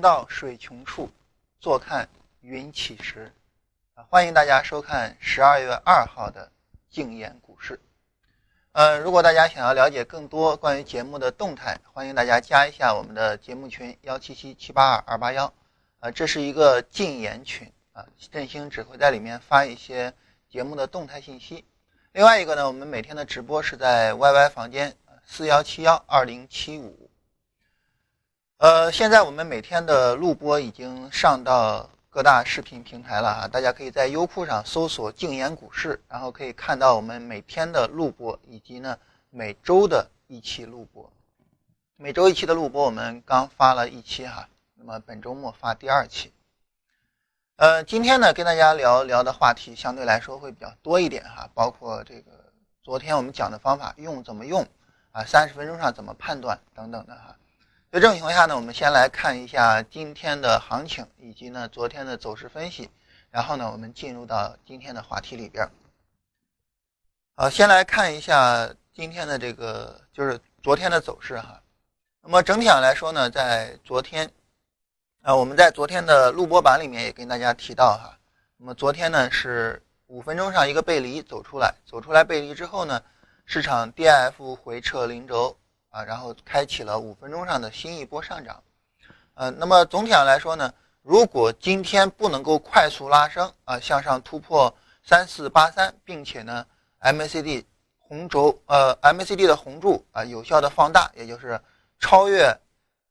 到水穷处，坐看云起时。啊，欢迎大家收看十二月二号的静言股市。呃，如果大家想要了解更多关于节目的动态，欢迎大家加一下我们的节目群幺七七七八二二八幺。啊，这是一个禁言群啊，振兴只会在里面发一些节目的动态信息。另外一个呢，我们每天的直播是在 YY 房间四幺七幺二零七五。呃，现在我们每天的录播已经上到各大视频平台了哈，大家可以在优酷上搜索“静言股市”，然后可以看到我们每天的录播以及呢每周的一期录播。每周一期的录播我们刚发了一期哈，那么本周末发第二期。呃，今天呢跟大家聊聊的话题相对来说会比较多一点哈，包括这个昨天我们讲的方法用怎么用啊，三十分钟上怎么判断等等的哈。在这种情况下呢，我们先来看一下今天的行情以及呢昨天的走势分析，然后呢我们进入到今天的话题里边。好，先来看一下今天的这个就是昨天的走势哈。那么整体上来说呢，在昨天啊我们在昨天的录播版里面也跟大家提到哈，那么昨天呢是五分钟上一个背离走出来，走出来背离之后呢，市场 DIF 回撤零轴。啊，然后开启了五分钟上的新一波上涨，呃，那么总体上来说呢，如果今天不能够快速拉升啊，向上突破三四八三，并且呢，MACD 红轴呃 MACD 的红柱啊有效的放大，也就是超越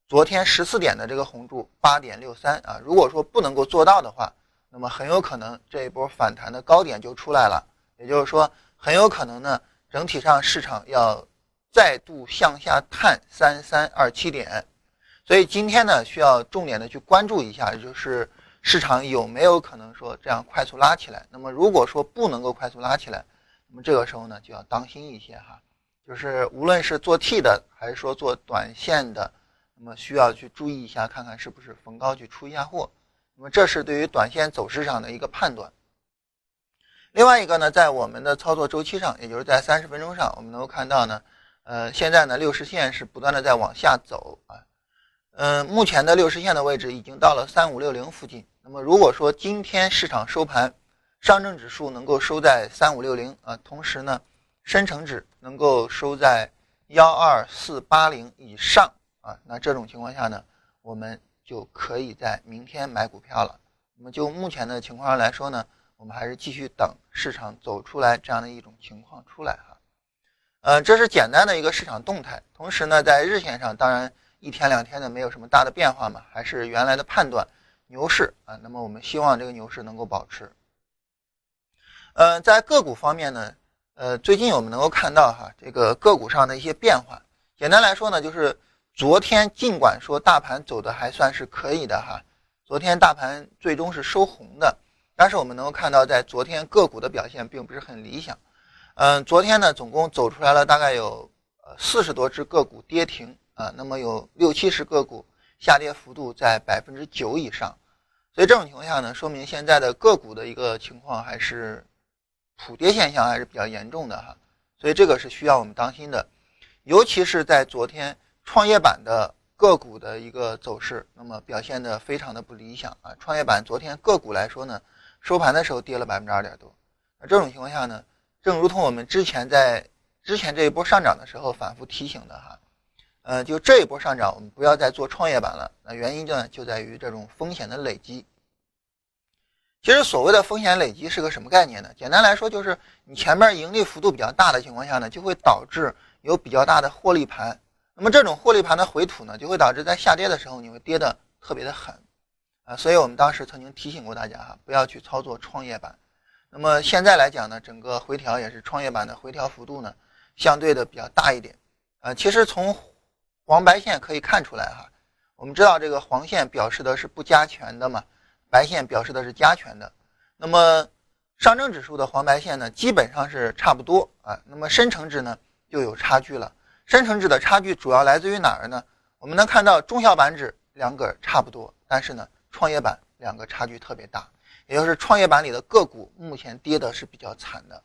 昨天十四点的这个红柱八点六三啊，如果说不能够做到的话，那么很有可能这一波反弹的高点就出来了，也就是说很有可能呢，整体上市场要。再度向下探三三二七点，所以今天呢需要重点的去关注一下，就是市场有没有可能说这样快速拉起来。那么如果说不能够快速拉起来，那么这个时候呢就要当心一些哈，就是无论是做 T 的还是说做短线的，那么需要去注意一下，看看是不是逢高去出一下货。那么这是对于短线走势上的一个判断。另外一个呢，在我们的操作周期上，也就是在三十分钟上，我们能够看到呢。呃，现在呢，六十线是不断的在往下走啊，嗯，目前的六十线的位置已经到了三五六零附近。那么如果说今天市场收盘，上证指数能够收在三五六零啊，同时呢，深成指能够收在幺二四八零以上啊，那这种情况下呢，我们就可以在明天买股票了。那么就目前的情况来说呢，我们还是继续等市场走出来这样的一种情况出来哈。呃，这是简单的一个市场动态。同时呢，在日线上，当然一天两天的没有什么大的变化嘛，还是原来的判断，牛市啊。那么我们希望这个牛市能够保持。呃，在个股方面呢，呃，最近我们能够看到哈，这个个股上的一些变化。简单来说呢，就是昨天尽管说大盘走的还算是可以的哈，昨天大盘最终是收红的，但是我们能够看到，在昨天个股的表现并不是很理想。嗯，昨天呢，总共走出来了大概有四十多只个股跌停啊，那么有六七十个股下跌幅度在百分之九以上，所以这种情况下呢，说明现在的个股的一个情况还是普跌现象还是比较严重的哈，所以这个是需要我们当心的，尤其是在昨天创业板的个股的一个走势，那么表现的非常的不理想啊，创业板昨天个股来说呢，收盘的时候跌了百分之二点多，那这种情况下呢？正如同我们之前在之前这一波上涨的时候反复提醒的哈，呃，就这一波上涨，我们不要再做创业板了。那原因呢，就在于这种风险的累积。其实所谓的风险累积是个什么概念呢？简单来说，就是你前面盈利幅度比较大的情况下呢，就会导致有比较大的获利盘。那么这种获利盘的回吐呢，就会导致在下跌的时候你会跌的特别的狠啊。所以我们当时曾经提醒过大家哈，不要去操作创业板。那么现在来讲呢，整个回调也是创业板的回调幅度呢，相对的比较大一点。呃，其实从黄白线可以看出来哈，我们知道这个黄线表示的是不加权的嘛，白线表示的是加权的。那么上证指数的黄白线呢，基本上是差不多啊。那么深成指呢就有差距了。深成指的差距主要来自于哪儿呢？我们能看到中小板指两个差不多，但是呢，创业板两个差距特别大。也就是创业板里的个股目前跌的是比较惨的，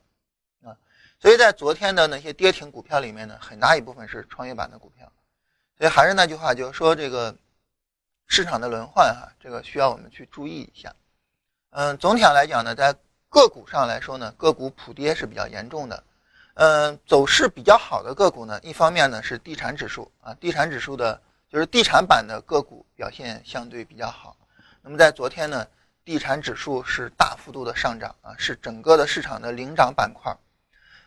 啊，所以在昨天的那些跌停股票里面呢，很大一部分是创业板的股票，所以还是那句话，就是说这个市场的轮换哈，这个需要我们去注意一下。嗯，总体上来讲呢，在个股上来说呢，个股普跌是比较严重的。嗯，走势比较好的个股呢，一方面呢是地产指数啊，地产指数的就是地产版的个股表现相对比较好。那么在昨天呢，地产指数是大幅度的上涨啊，是整个的市场的领涨板块。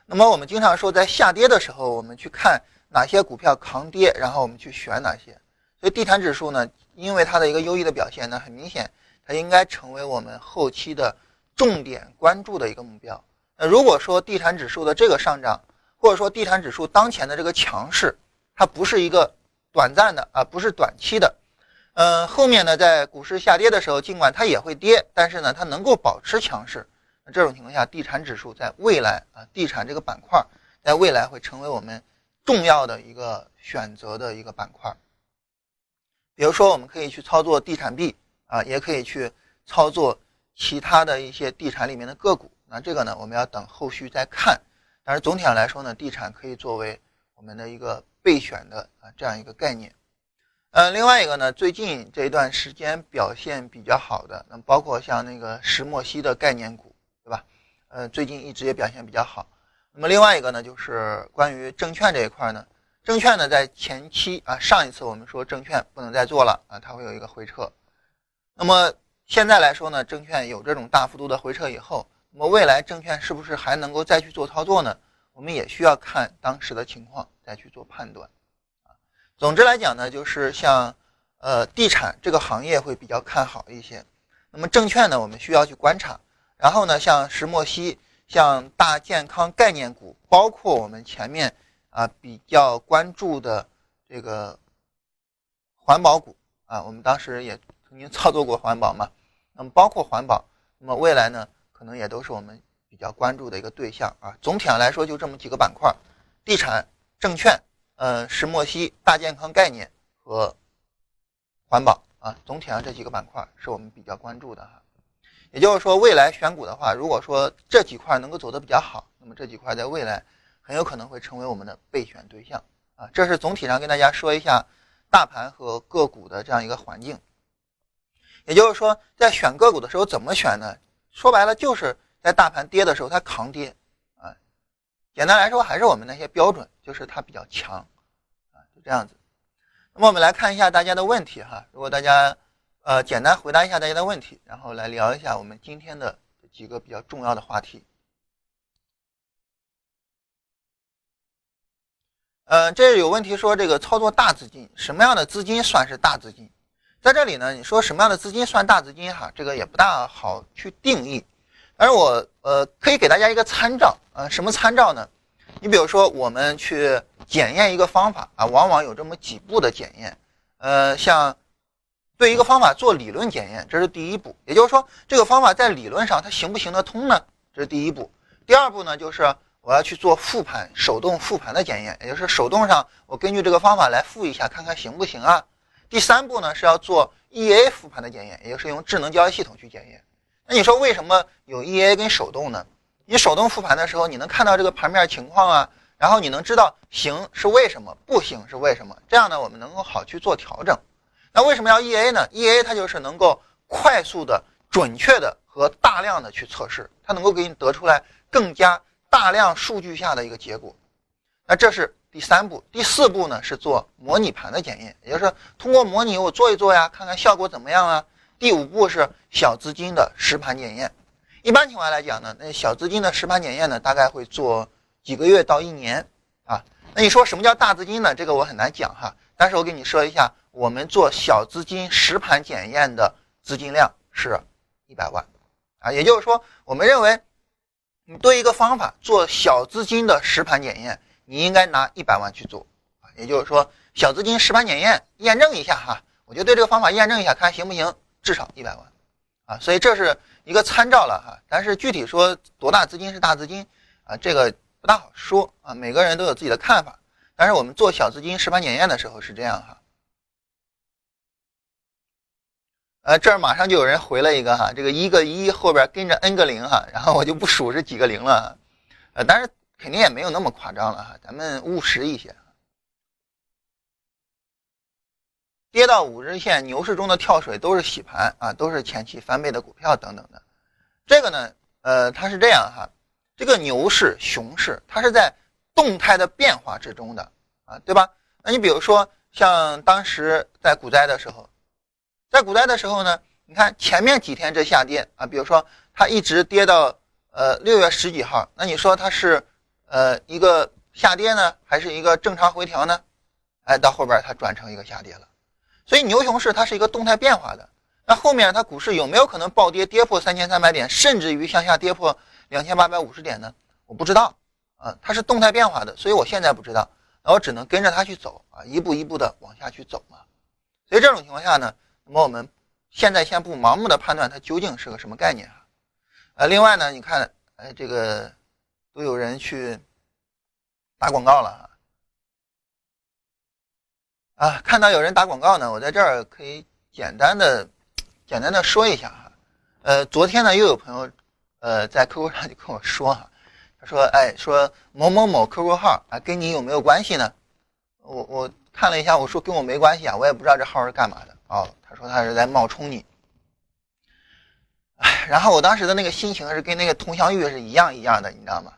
那么我们经常说，在下跌的时候，我们去看哪些股票扛跌，然后我们去选哪些。所以地产指数呢，因为它的一个优异的表现呢，很明显，它应该成为我们后期的重点关注的一个目标。那如果说地产指数的这个上涨，或者说地产指数当前的这个强势，它不是一个短暂的啊，不是短期的，嗯，后面呢，在股市下跌的时候，尽管它也会跌，但是呢，它能够保持强势。那这种情况下，地产指数在未来啊，地产这个板块在未来会成为我们重要的一个选择的一个板块。比如说，我们可以去操作地产币啊，也可以去操作其他的一些地产里面的个股。那这个呢，我们要等后续再看。但是总体上来说呢，地产可以作为我们的一个备选的啊这样一个概念。呃，另外一个呢，最近这一段时间表现比较好的，那包括像那个石墨烯的概念股，对吧？呃，最近一直也表现比较好。那么另外一个呢，就是关于证券这一块呢，证券呢在前期啊，上一次我们说证券不能再做了啊，它会有一个回撤。那么现在来说呢，证券有这种大幅度的回撤以后。那么未来证券是不是还能够再去做操作呢？我们也需要看当时的情况再去做判断。总之来讲呢，就是像呃地产这个行业会比较看好一些。那么证券呢，我们需要去观察。然后呢，像石墨烯、像大健康概念股，包括我们前面啊比较关注的这个环保股啊，我们当时也曾经操作过环保嘛。那么包括环保，那么未来呢？可能也都是我们比较关注的一个对象啊。总体上来说，就这么几个板块：地产、证券、呃石墨烯、大健康概念和环保啊。总体上这几个板块是我们比较关注的哈。也就是说，未来选股的话，如果说这几块能够走得比较好，那么这几块在未来很有可能会成为我们的备选对象啊。这是总体上跟大家说一下大盘和个股的这样一个环境。也就是说，在选个股的时候怎么选呢？说白了，就是在大盘跌的时候，它扛跌，简单来说还是我们那些标准，就是它比较强，啊，就这样子。那么我们来看一下大家的问题哈，如果大家呃简单回答一下大家的问题，然后来聊一下我们今天的几个比较重要的话题。呃，这有问题说这个操作大资金，什么样的资金算是大资金？在这里呢，你说什么样的资金算大资金哈？这个也不大好去定义。而我呃可以给大家一个参照呃，什么参照呢？你比如说我们去检验一个方法啊，往往有这么几步的检验。呃，像对一个方法做理论检验，这是第一步。也就是说，这个方法在理论上它行不行得通呢？这是第一步。第二步呢，就是我要去做复盘，手动复盘的检验，也就是手动上我根据这个方法来复一下，看看行不行啊？第三步呢是要做 EA 复盘的检验，也就是用智能交易系统去检验。那你说为什么有 EA 跟手动呢？你手动复盘的时候，你能看到这个盘面情况啊，然后你能知道行是为什么，不行是为什么，这样呢我们能够好去做调整。那为什么要 EA 呢？EA 它就是能够快速的、准确的和大量的去测试，它能够给你得出来更加大量数据下的一个结果。那这是。第三步，第四步呢是做模拟盘的检验，也就是通过模拟我做一做呀，看看效果怎么样啊。第五步是小资金的实盘检验，一般情况来讲呢，那小资金的实盘检验呢，大概会做几个月到一年啊。那你说什么叫大资金呢？这个我很难讲哈，但是我给你说一下，我们做小资金实盘检验的资金量是一百万啊，也就是说，我们认为你对一个方法做小资金的实盘检验。你应该拿一百万去做啊，也就是说小资金实盘检验验证一下哈，我就对这个方法验证一下，看行不行，至少一百万啊，所以这是一个参照了哈，但是具体说多大资金是大资金啊，这个不大好说啊，每个人都有自己的看法，但是我们做小资金实盘检验的时候是这样哈，呃，这儿马上就有人回了一个哈，这个一个一后边跟着 n 个零哈，然后我就不数是几个零了，呃，但是。肯定也没有那么夸张了哈，咱们务实一些。跌到五日线牛市中的跳水都是洗盘啊，都是前期翻倍的股票等等的。这个呢，呃，它是这样哈，这个牛市、熊市，它是在动态的变化之中的啊，对吧？那你比如说像当时在股灾的时候，在股灾的时候呢，你看前面几天这下跌啊，比如说它一直跌到呃六月十几号，那你说它是呃一个下跌呢，还是一个正常回调呢？哎，到后边它转成一个下跌了。所以牛熊市它是一个动态变化的，那后面它股市有没有可能暴跌，跌破三千三百点，甚至于向下跌破两千八百五十点呢？我不知道啊，它是动态变化的，所以我现在不知道，那我只能跟着它去走啊，一步一步的往下去走嘛。所以这种情况下呢，那么我们现在先不盲目的判断它究竟是个什么概念啊。呃，另外呢，你看，哎，这个都有人去打广告了啊。啊，看到有人打广告呢，我在这儿可以简单的、简单的说一下哈。呃，昨天呢又有朋友，呃，在 QQ 上就跟我说哈，他说，哎，说某某某 QQ 号啊，跟你有没有关系呢？我我看了一下，我说跟我没关系啊，我也不知道这号是干嘛的。哦，他说他是在冒充你。哎，然后我当时的那个心情是跟那个佟湘玉是一样一样的，你知道吗？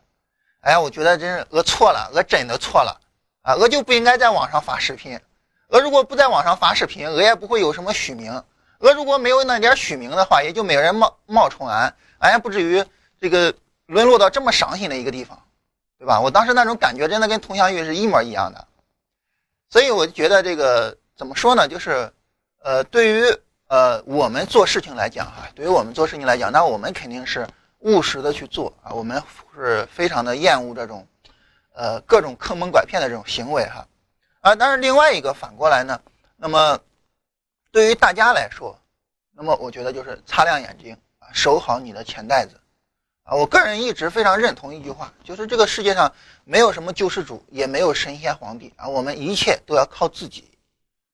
哎，我觉得真是我错了，我真的错了啊，我就不应该在网上发视频。我如果不在网上发视频，我也不会有什么虚名。我如果没有那点虚名的话，也就没有人冒冒充俺，俺也不至于这个沦落到这么伤心的一个地方，对吧？我当时那种感觉真的跟佟湘玉是一模一样的。所以我就觉得这个怎么说呢？就是，呃，对于呃我们做事情来讲哈，对于我们做事情来讲，那我们肯定是务实的去做啊。我们是非常的厌恶这种，呃，各种坑蒙拐骗的这种行为哈。啊但是另外一个反过来呢，那么对于大家来说，那么我觉得就是擦亮眼睛啊，守好你的钱袋子啊。我个人一直非常认同一句话，就是这个世界上没有什么救世主，也没有神仙皇帝啊，我们一切都要靠自己。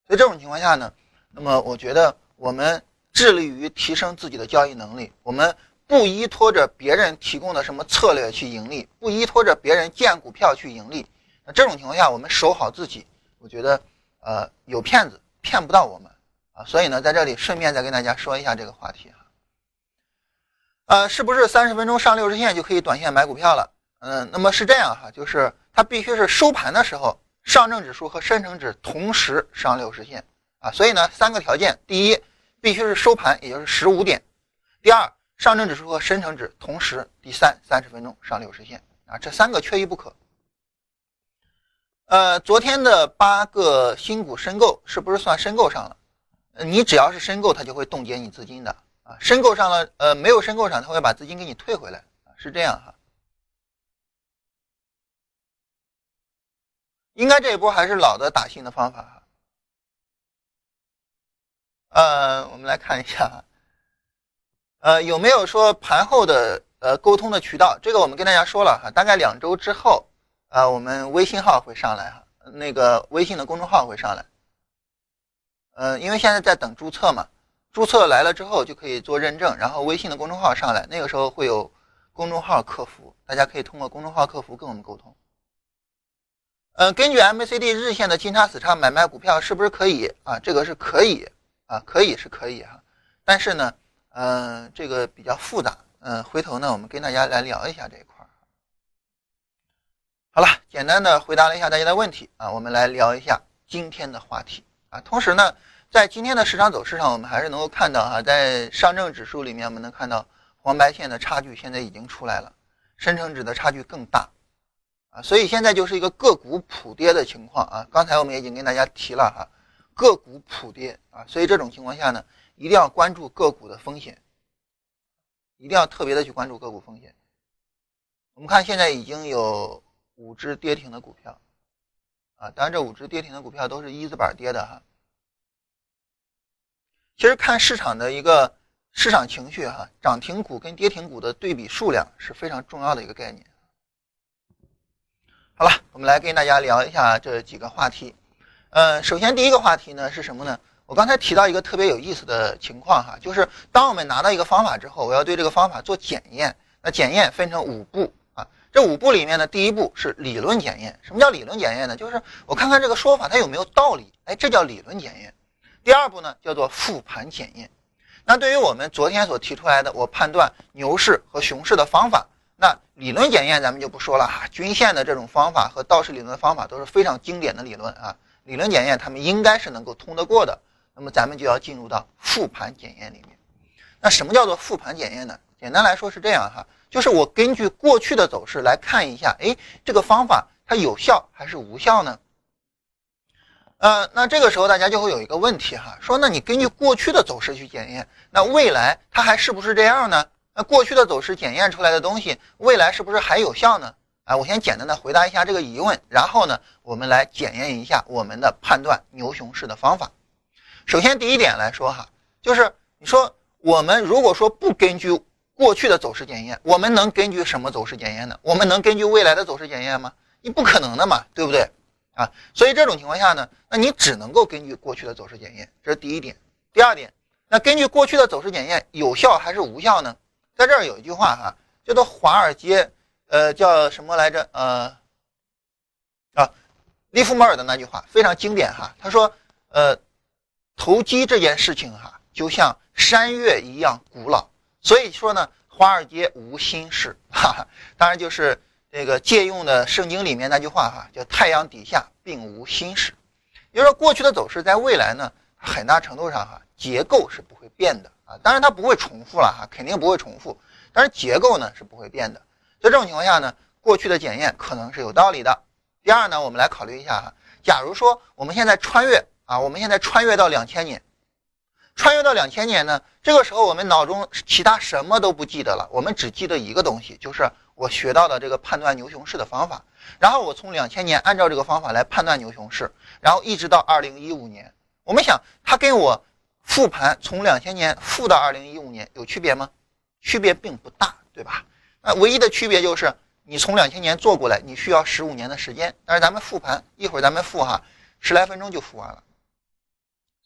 所以这种情况下呢，那么我觉得我们致力于提升自己的交易能力，我们不依托着别人提供的什么策略去盈利，不依托着别人荐股票去盈利。那这种情况下，我们守好自己。我觉得，呃，有骗子骗不到我们啊，所以呢，在这里顺便再跟大家说一下这个话题哈。呃，是不是三十分钟上六十线就可以短线买股票了？嗯，那么是这样哈，就是它必须是收盘的时候，上证指数和深成指同时上六十线啊。所以呢，三个条件：第一，必须是收盘，也就是十五点；第二，上证指数和深成指同时；第三，三十分钟上六十线啊，这三个缺一不可。呃，昨天的八个新股申购是不是算申购上了？你只要是申购，它就会冻结你资金的啊。申购上了，呃，没有申购上，它会把资金给你退回来，是这样哈。应该这一波还是老的打新的方法哈。呃，我们来看一下，呃，有没有说盘后的呃沟通的渠道？这个我们跟大家说了哈，大概两周之后。啊，我们微信号会上来哈，那个微信的公众号会上来。嗯，因为现在在等注册嘛，注册来了之后就可以做认证，然后微信的公众号上来，那个时候会有公众号客服，大家可以通过公众号客服跟我们沟通。嗯，根据 MACD 日线的金叉死叉买卖股票是不是可以啊？这个是可以啊，可以是可以哈，但是呢，嗯，这个比较复杂，嗯，回头呢我们跟大家来聊一下这一块。好了，简单的回答了一下大家的问题啊，我们来聊一下今天的话题啊。同时呢，在今天的市场走势上，我们还是能够看到哈，在上证指数里面，我们能看到黄白线的差距现在已经出来了，深成指的差距更大啊，所以现在就是一个个股普跌的情况啊。刚才我们已经跟大家提了哈，个股普跌啊，所以这种情况下呢，一定要关注个股的风险，一定要特别的去关注个股风险。我们看现在已经有。五只跌停的股票，啊，当然这五只跌停的股票都是一字板跌的哈。其实看市场的一个市场情绪哈，涨停股跟跌停股的对比数量是非常重要的一个概念。好了，我们来跟大家聊一下这几个话题。呃，首先第一个话题呢是什么呢？我刚才提到一个特别有意思的情况哈，就是当我们拿到一个方法之后，我要对这个方法做检验。那检验分成五步。这五步里面的第一步是理论检验。什么叫理论检验呢？就是我看看这个说法它有没有道理。哎，这叫理论检验。第二步呢叫做复盘检验。那对于我们昨天所提出来的，我判断牛市和熊市的方法，那理论检验咱们就不说了哈。均线的这种方法和道氏理论的方法都是非常经典的理论啊。理论检验他们应该是能够通得过的。那么咱们就要进入到复盘检验里面。那什么叫做复盘检验呢？简单来说是这样哈，就是我根据过去的走势来看一下，哎，这个方法它有效还是无效呢？呃，那这个时候大家就会有一个问题哈，说那你根据过去的走势去检验，那未来它还是不是这样呢？那过去的走势检验出来的东西，未来是不是还有效呢？啊，我先简单的回答一下这个疑问，然后呢，我们来检验一下我们的判断牛熊市的方法。首先第一点来说哈，就是你说我们如果说不根据过去的走势检验，我们能根据什么走势检验呢？我们能根据未来的走势检验吗？你不可能的嘛，对不对？啊，所以这种情况下呢，那你只能够根据过去的走势检验，这是第一点。第二点，那根据过去的走势检验有效还是无效呢？在这儿有一句话哈，叫做华尔街，呃，叫什么来着？呃，啊，利弗莫尔的那句话非常经典哈，他说，呃，投机这件事情哈，就像山岳一样古老，所以说呢，华尔街无新事，哈哈，当然就是。这个借用的圣经里面那句话哈，叫“太阳底下并无新事”，也就说过去的走势在未来呢，很大程度上哈结构是不会变的啊，当然它不会重复了哈，肯定不会重复，但是结构呢是不会变的。在这种情况下呢，过去的检验可能是有道理的。第二呢，我们来考虑一下哈，假如说我们现在穿越啊，我们现在穿越到两千年，穿越到两千年呢，这个时候我们脑中其他什么都不记得了，我们只记得一个东西，就是。我学到的这个判断牛熊市的方法，然后我从两千年按照这个方法来判断牛熊市，然后一直到二零一五年，我们想它跟我复盘从两千年复到二零一五年有区别吗？区别并不大，对吧？那唯一的区别就是你从两千年做过来，你需要十五年的时间，但是咱们复盘一会儿咱们复哈，十来分钟就复完了。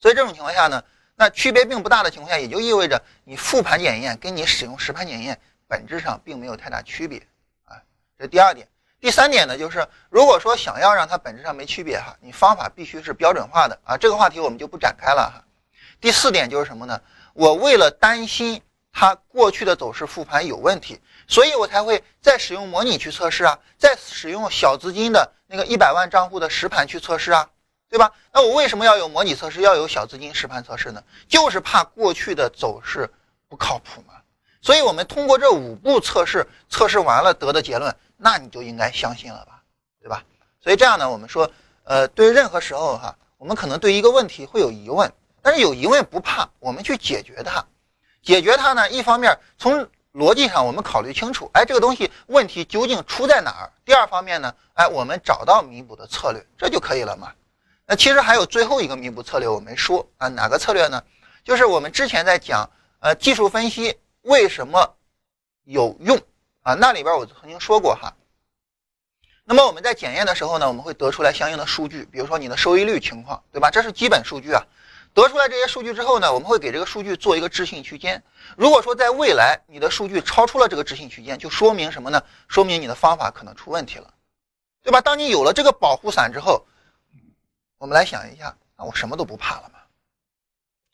所以这种情况下呢，那区别并不大的情况下，也就意味着你复盘检验跟你使用实盘检验。本质上并没有太大区别啊，这第二点。第三点呢，就是如果说想要让它本质上没区别哈，你方法必须是标准化的啊。这个话题我们就不展开了哈。第四点就是什么呢？我为了担心它过去的走势复盘有问题，所以我才会再使用模拟去测试啊，再使用小资金的那个一百万账户的实盘去测试啊，对吧？那我为什么要有模拟测试，要有小资金实盘测试呢？就是怕过去的走势不靠谱嘛。所以，我们通过这五步测试，测试完了得的结论，那你就应该相信了吧，对吧？所以这样呢，我们说，呃，对任何时候哈，我们可能对一个问题会有疑问，但是有疑问不怕，我们去解决它。解决它呢，一方面从逻辑上我们考虑清楚，哎，这个东西问题究竟出在哪儿？第二方面呢，哎，我们找到弥补的策略，这就可以了嘛。那其实还有最后一个弥补策略我没说啊，哪个策略呢？就是我们之前在讲，呃，技术分析。为什么有用啊？那里边我曾经说过哈。那么我们在检验的时候呢，我们会得出来相应的数据，比如说你的收益率情况，对吧？这是基本数据啊。得出来这些数据之后呢，我们会给这个数据做一个置信区间。如果说在未来你的数据超出了这个置信区间，就说明什么呢？说明你的方法可能出问题了，对吧？当你有了这个保护伞之后，我们来想一下啊，我什么都不怕了嘛。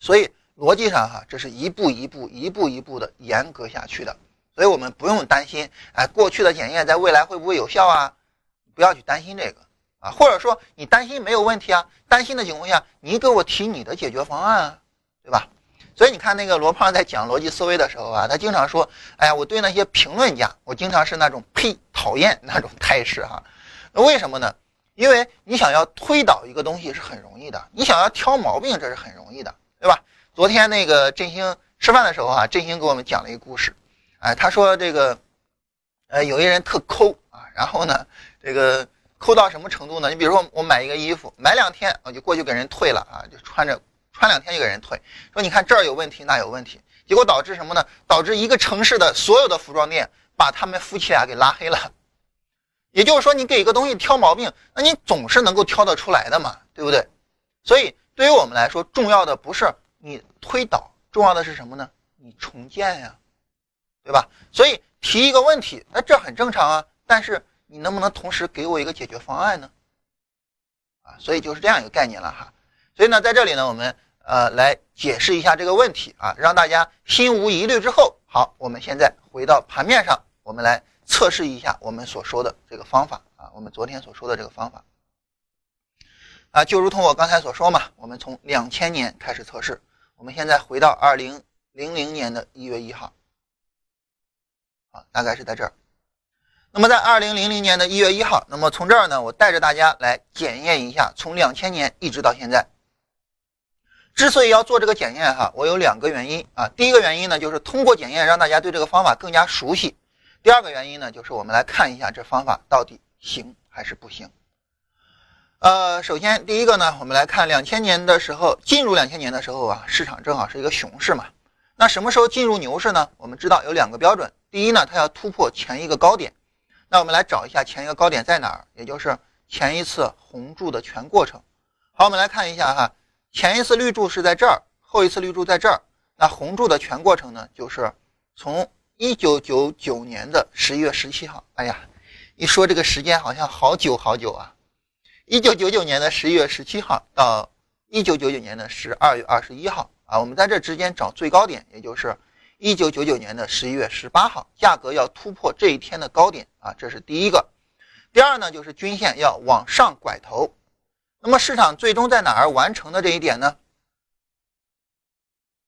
所以。逻辑上哈，这是一步一步、一步一步的严格下去的，所以我们不用担心，哎，过去的检验在未来会不会有效啊？不要去担心这个啊，或者说你担心没有问题啊，担心的情况下，你给我提你的解决方案啊，对吧？所以你看那个罗胖在讲逻辑思维的时候啊，他经常说，哎呀，我对那些评论家，我经常是那种呸，讨厌那种态势哈。那为什么呢？因为你想要推倒一个东西是很容易的，你想要挑毛病这是很容易的，对吧？昨天那个振兴吃饭的时候啊，振兴给我们讲了一个故事，哎，他说这个，呃，有一人特抠啊，然后呢，这个抠到什么程度呢？你比如说我买一个衣服，买两天我就过去给人退了啊，就穿着穿两天就给人退，说你看这儿有问题，那有问题，结果导致什么呢？导致一个城市的所有的服装店把他们夫妻俩给拉黑了。也就是说，你给一个东西挑毛病，那你总是能够挑得出来的嘛，对不对？所以对于我们来说，重要的不是。你推导重要的是什么呢？你重建呀，对吧？所以提一个问题，那这很正常啊。但是你能不能同时给我一个解决方案呢？啊，所以就是这样一个概念了哈。所以呢，在这里呢，我们呃来解释一下这个问题啊，让大家心无疑虑之后，好，我们现在回到盘面上，我们来测试一下我们所说的这个方法啊，我们昨天所说的这个方法啊，就如同我刚才所说嘛，我们从两千年开始测试，我们现在回到二零零零年的一月一号，啊，大概是在这儿。那么在二零零零年的一月一号，那么从这儿呢，我带着大家来检验一下，从两千年一直到现在。之所以要做这个检验哈，我有两个原因啊。第一个原因呢，就是通过检验让大家对这个方法更加熟悉。第二个原因呢，就是我们来看一下这方法到底行还是不行。呃，首先第一个呢，我们来看两千年的时候，进入两千年的时候啊，市场正好是一个熊市嘛。那什么时候进入牛市呢？我们知道有两个标准，第一呢，它要突破前一个高点。那我们来找一下前一个高点在哪儿，也就是前一次红柱的全过程。好，我们来看一下哈，前一次绿柱是在这儿，后一次绿柱在这儿。那红柱的全过程呢，就是从一九九九年的十一月十七号。哎呀，一说这个时间好像好久好久啊！一九九九年的十一月十七号到一九九九年的十二月二十一号啊，我们在这之间找最高点，也就是。一九九九年的十一月十八号，价格要突破这一天的高点啊，这是第一个。第二呢，就是均线要往上拐头。那么市场最终在哪儿完成的这一点呢？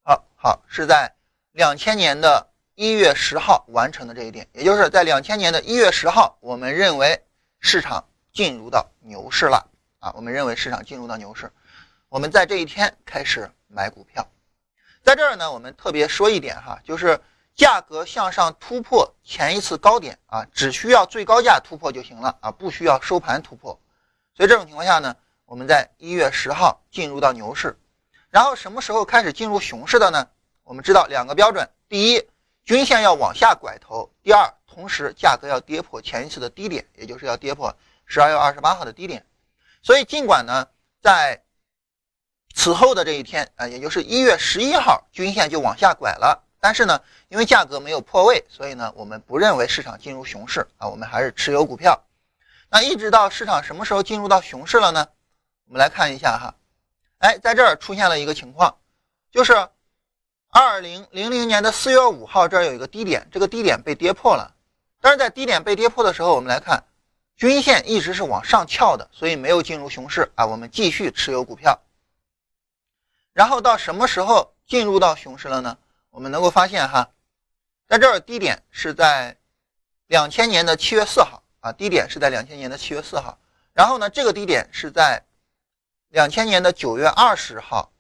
好好是在两千年的一月十号完成的这一点，也就是在两千年的一月十号，我们认为市场进入到牛市了啊，我们认为市场进入到牛市，我们在这一天开始买股票。在这儿呢，我们特别说一点哈，就是价格向上突破前一次高点啊，只需要最高价突破就行了啊，不需要收盘突破。所以这种情况下呢，我们在一月十号进入到牛市，然后什么时候开始进入熊市的呢？我们知道两个标准：第一，均线要往下拐头；第二，同时价格要跌破前一次的低点，也就是要跌破十二月二十八号的低点。所以尽管呢，在此后的这一天啊，也就是一月十一号，均线就往下拐了。但是呢，因为价格没有破位，所以呢，我们不认为市场进入熊市啊，我们还是持有股票。那一直到市场什么时候进入到熊市了呢？我们来看一下哈，哎，在这儿出现了一个情况，就是二零零零年的四月五号，这儿有一个低点，这个低点被跌破了。但是在低点被跌破的时候，我们来看均线一直是往上翘的，所以没有进入熊市啊，我们继续持有股票。然后到什么时候进入到熊市了呢？我们能够发现哈，在这儿低点是在两千年的七月四号啊，低点是在两千年的七月四号。然后呢，这个低点是在两千年的九月二十号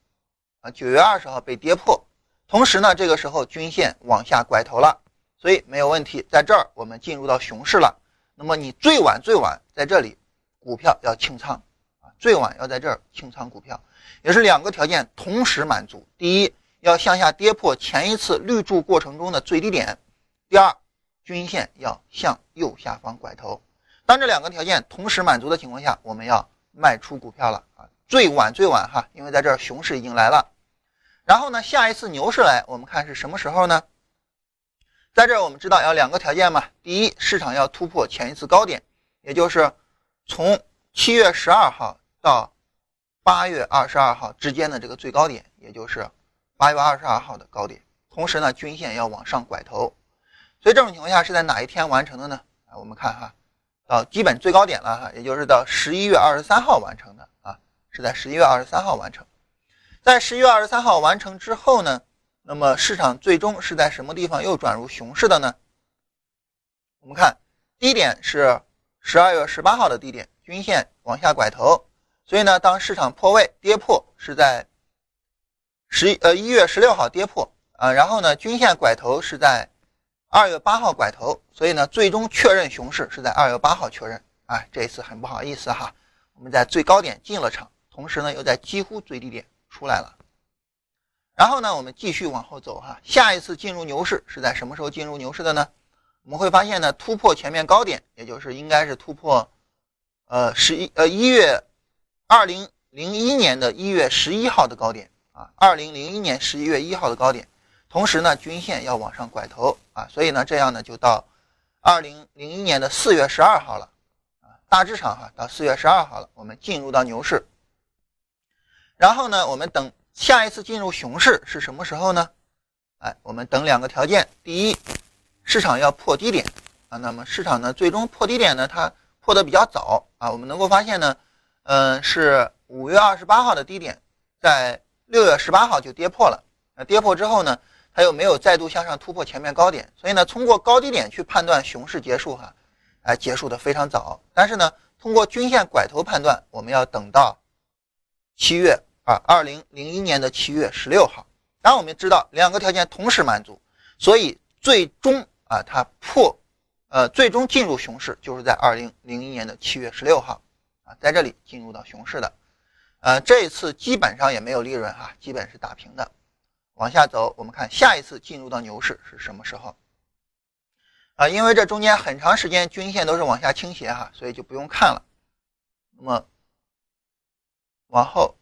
啊，九月二十号被跌破。同时呢，这个时候均线往下拐头了，所以没有问题。在这儿我们进入到熊市了。那么你最晚最晚在这里股票要清仓啊，最晚要在这儿清仓股票。也是两个条件同时满足：第一，要向下跌破前一次绿柱过程中的最低点；第二，均线要向右下方拐头。当这两个条件同时满足的情况下，我们要卖出股票了啊！最晚最晚哈，因为在这儿熊市已经来了。然后呢，下一次牛市来，我们看是什么时候呢？在这儿我们知道要两个条件嘛：第一，市场要突破前一次高点，也就是从七月十二号到。八月二十二号之间的这个最高点，也就是八月二十二号的高点。同时呢，均线要往上拐头，所以这种情况下是在哪一天完成的呢？啊，我们看哈，到基本最高点了哈，也就是到十一月二十三号完成的啊，是在十一月二十三号完成。在十一月二十三号完成之后呢，那么市场最终是在什么地方又转入熊市的呢？我们看低点是十二月十八号的低点，均线往下拐头。所以呢，当市场破位跌破是在十呃一月十六号跌破啊，然后呢，均线拐头是在二月八号拐头，所以呢，最终确认熊市是在二月八号确认啊。这一次很不好意思哈，我们在最高点进了场，同时呢，又在几乎最低点出来了。然后呢，我们继续往后走哈，下一次进入牛市是在什么时候进入牛市的呢？我们会发现呢，突破前面高点，也就是应该是突破呃十一呃一月。二零零一年的一月十一号的高点啊，二零零一年十一月一号的高点，同时呢，均线要往上拐头啊，所以呢，这样呢就到二零零一年的四月十二号了啊，大致上哈，到四月十二号了，我们进入到牛市。然后呢，我们等下一次进入熊市是什么时候呢？哎，我们等两个条件，第一，市场要破低点啊，那么市场呢最终破低点呢，它破的比较早啊，我们能够发现呢，嗯，是五月二十八号的低点，在六月十八号就跌破了，那跌破之后呢？它又没有再度向上突破前面高点，所以呢，通过高低点去判断熊市结束哈，哎，结束的非常早。但是呢，通过均线拐头判断，我们要等到七月啊，二零零一年的七月十六号。当然，我们知道两个条件同时满足，所以最终啊，它破，呃，最终进入熊市就是在二零零一年的七月十六号啊，在这里进入到熊市的。呃，这一次基本上也没有利润哈，基本是打平的。往下走，我们看下一次进入到牛市是什么时候？啊，因为这中间很长时间均线都是往下倾斜哈，所以就不用看了。那么往后，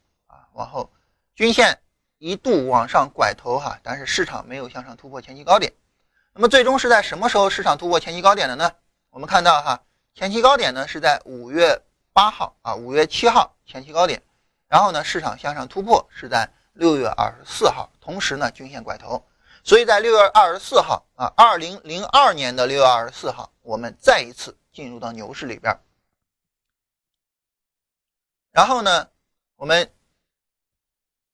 往后均线一度往上拐头哈，但是市场没有向上突破前期高点。那么最终是在什么时候市场突破前期高点的呢？我们看到哈，前期高点呢是在五月八号啊，五月七号前期高点，然后呢市场向上突破是在。六月二十四号，同时呢，均线拐头，所以在六月二十四号啊，二零零二年的六月二十四号，我们再一次进入到牛市里边。然后呢，我们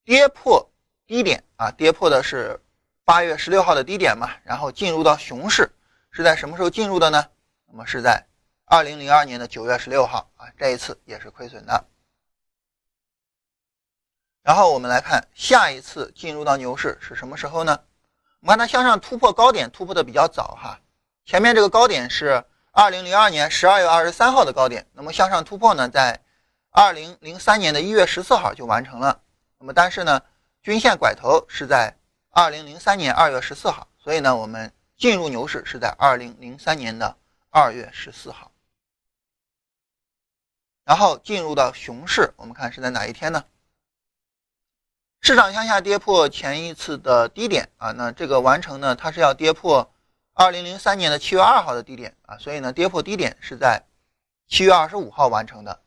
跌破低点啊，跌破的是八月十六号的低点嘛，然后进入到熊市，是在什么时候进入的呢？那么是在二零零二年的九月十六号啊，这一次也是亏损的。然后我们来看下一次进入到牛市是什么时候呢？我们看它向上突破高点，突破的比较早哈。前面这个高点是二零零二年十二月二十三号的高点，那么向上突破呢，在二零零三年的一月十四号就完成了。那么但是呢，均线拐头是在二零零三年二月十四号，所以呢，我们进入牛市是在二零零三年的二月十四号。然后进入到熊市，我们看是在哪一天呢？市场向下跌破前一次的低点啊，那这个完成呢，它是要跌破二零零三年的七月二号的低点啊，所以呢，跌破低点是在七月二十五号完成的。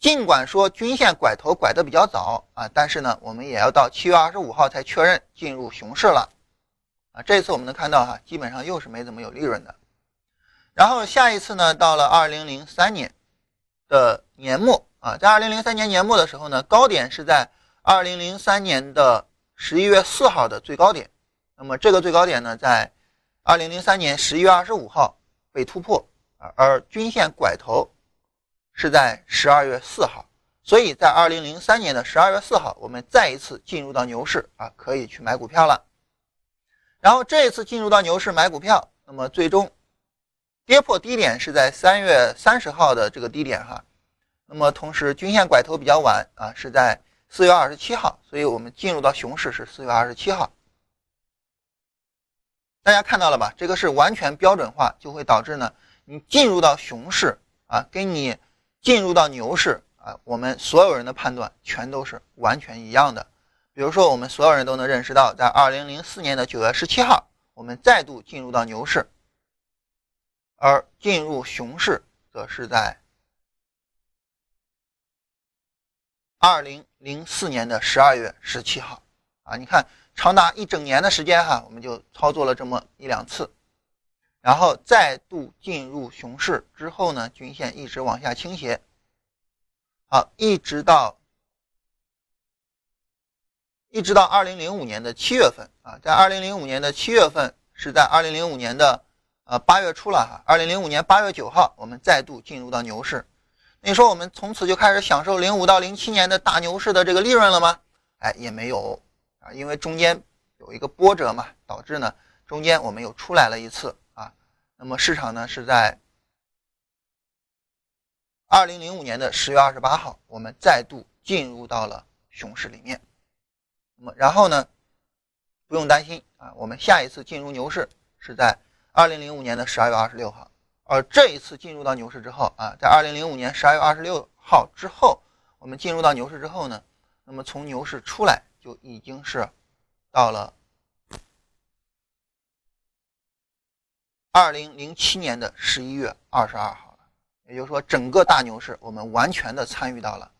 尽管说均线拐头拐得比较早啊，但是呢，我们也要到七月二十五号才确认进入熊市了啊。这次我们能看到哈，基本上又是没怎么有利润的。然后下一次呢，到了二零零三年的年末啊，在二零零三年年末的时候呢，高点是在。二零零三年的十一月四号的最高点，那么这个最高点呢，在二零零三年十一月二十五号被突破啊，而均线拐头是在十二月四号，所以在二零零三年的十二月四号，我们再一次进入到牛市啊，可以去买股票了。然后这一次进入到牛市买股票，那么最终跌破低点是在三月三十号的这个低点哈，那么同时均线拐头比较晚啊，是在。四月二十七号，所以我们进入到熊市是四月二十七号。大家看到了吧？这个是完全标准化，就会导致呢，你进入到熊市啊，跟你进入到牛市啊，我们所有人的判断全都是完全一样的。比如说，我们所有人都能认识到，在二零零四年的九月十七号，我们再度进入到牛市，而进入熊市则是在。二零零四年的十二月十七号，啊，你看长达一整年的时间哈，我们就操作了这么一两次，然后再度进入熊市之后呢，均线一直往下倾斜，好，一直到一直到二零零五年的七月份啊，在二零零五年的七月份是在二零零五年的呃八月初了哈，二零零五年八月九号，我们再度进入到牛市。你说我们从此就开始享受零五到零七年的大牛市的这个利润了吗？哎，也没有啊，因为中间有一个波折嘛，导致呢中间我们又出来了一次。那么市场呢是在二零零五年的十月二十八号，我们再度进入到了熊市里面。那么然后呢，不用担心啊，我们下一次进入牛市是在二零零五年的十二月二十六号。而这一次进入到牛市之后啊，在二零零五年十二月二十六号之后，我们进入到牛市之后呢，那么从牛市出来就已经是到了二零零七年的十一月二十二号了。也就是说，整个大牛市我们完全的参与到了。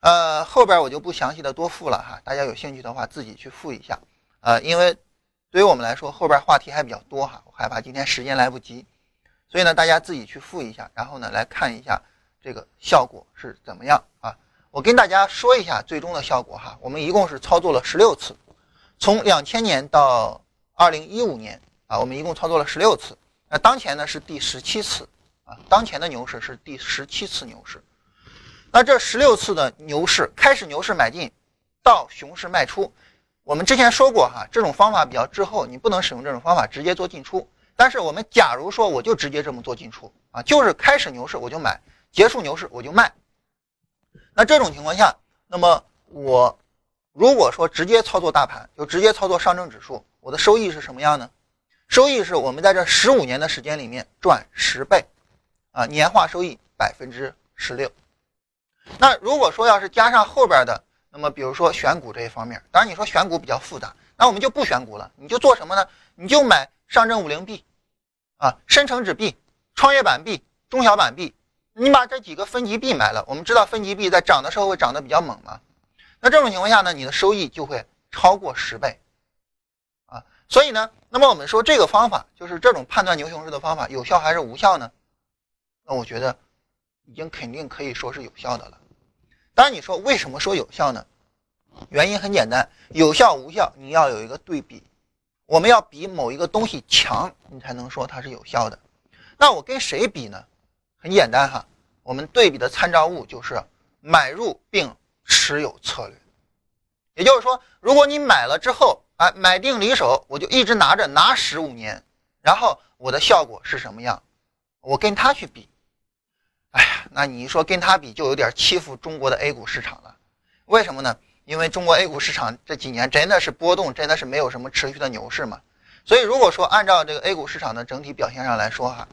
呃，后边我就不详细的多复了哈，大家有兴趣的话自己去复一下。呃，因为对于我们来说，后边话题还比较多哈，我害怕今天时间来不及，所以呢，大家自己去复一下，然后呢来看一下这个效果是怎么样啊。我跟大家说一下最终的效果哈，我们一共是操作了十六次，从两千年到二零一五年啊，我们一共操作了十六次。那当前呢是第十七次啊，当前的牛市是第十七次牛市。那这十六次的牛市，开始牛市买进，到熊市卖出，我们之前说过哈，这种方法比较滞后，你不能使用这种方法直接做进出。但是我们假如说我就直接这么做进出啊，就是开始牛市我就买，结束牛市我就卖。那这种情况下，那么我如果说直接操作大盘，就直接操作上证指数，我的收益是什么样呢？收益是我们在这十五年的时间里面赚十倍，啊，年化收益百分之十六。那如果说要是加上后边的，那么比如说选股这一方面，当然你说选股比较复杂，那我们就不选股了，你就做什么呢？你就买上证五零 B，啊，深成指 B，创业板 B，中小板 B。你把这几个分级币买了，我们知道分级币在涨的时候会涨得比较猛嘛？那这种情况下呢，你的收益就会超过十倍，所以呢，那么我们说这个方法就是这种判断牛熊市的方法有效还是无效呢？那我觉得已经肯定可以说是有效的了。当然你说为什么说有效呢？原因很简单，有效无效你要有一个对比，我们要比某一个东西强，你才能说它是有效的。那我跟谁比呢？很简单哈，我们对比的参照物就是买入并持有策略。也就是说，如果你买了之后，哎，买定离手，我就一直拿着拿十五年，然后我的效果是什么样？我跟他去比，哎呀，那你说跟他比就有点欺负中国的 A 股市场了。为什么呢？因为中国 A 股市场这几年真的是波动，真的是没有什么持续的牛市嘛。所以如果说按照这个 A 股市场的整体表现上来说哈。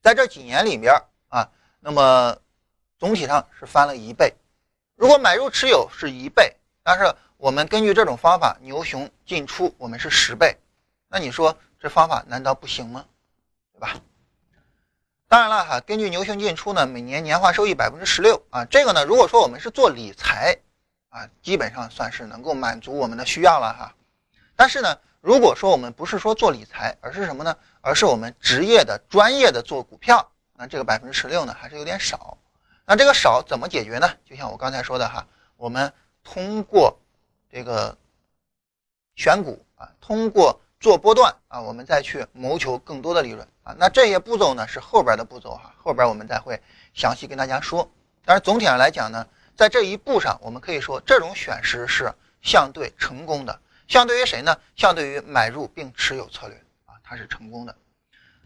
在这几年里边啊，那么总体上是翻了一倍。如果买入持有是一倍，但是我们根据这种方法牛熊进出，我们是十倍。那你说这方法难道不行吗？对吧？当然了哈，根据牛熊进出呢，每年年化收益百分之十六啊，这个呢，如果说我们是做理财啊，基本上算是能够满足我们的需要了哈。但是呢。如果说我们不是说做理财，而是什么呢？而是我们职业的、专业的做股票，那这个百分之十六呢，还是有点少。那这个少怎么解决呢？就像我刚才说的哈，我们通过这个选股啊，通过做波段啊，我们再去谋求更多的利润啊。那这些步骤呢，是后边的步骤哈，后边我们再会详细跟大家说。但是总体上来讲呢，在这一步上，我们可以说这种选时是相对成功的。相对于谁呢？相对于买入并持有策略啊，它是成功的。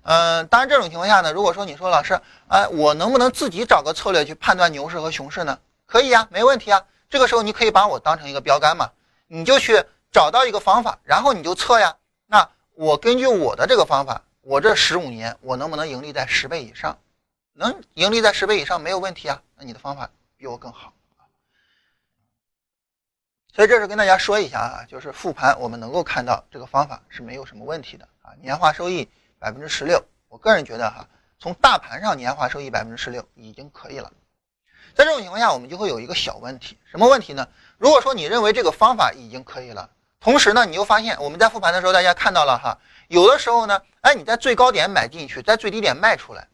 嗯，当然这种情况下呢，如果说你说老师，哎，我能不能自己找个策略去判断牛市和熊市呢？可以呀，没问题啊。这个时候你可以把我当成一个标杆嘛，你就去找到一个方法，然后你就测呀。那我根据我的这个方法，我这十五年我能不能盈利在十倍以上？能盈利在十倍以上没有问题啊。那你的方法比我更好。所以这是跟大家说一下啊，就是复盘我们能够看到这个方法是没有什么问题的啊，年化收益百分之十六，我个人觉得哈，从大盘上年化收益百分之十六已经可以了。在这种情况下，我们就会有一个小问题，什么问题呢？如果说你认为这个方法已经可以了，同时呢，你又发现我们在复盘的时候，大家看到了哈，有的时候呢，哎，你在最高点买进去，在最低点卖出来。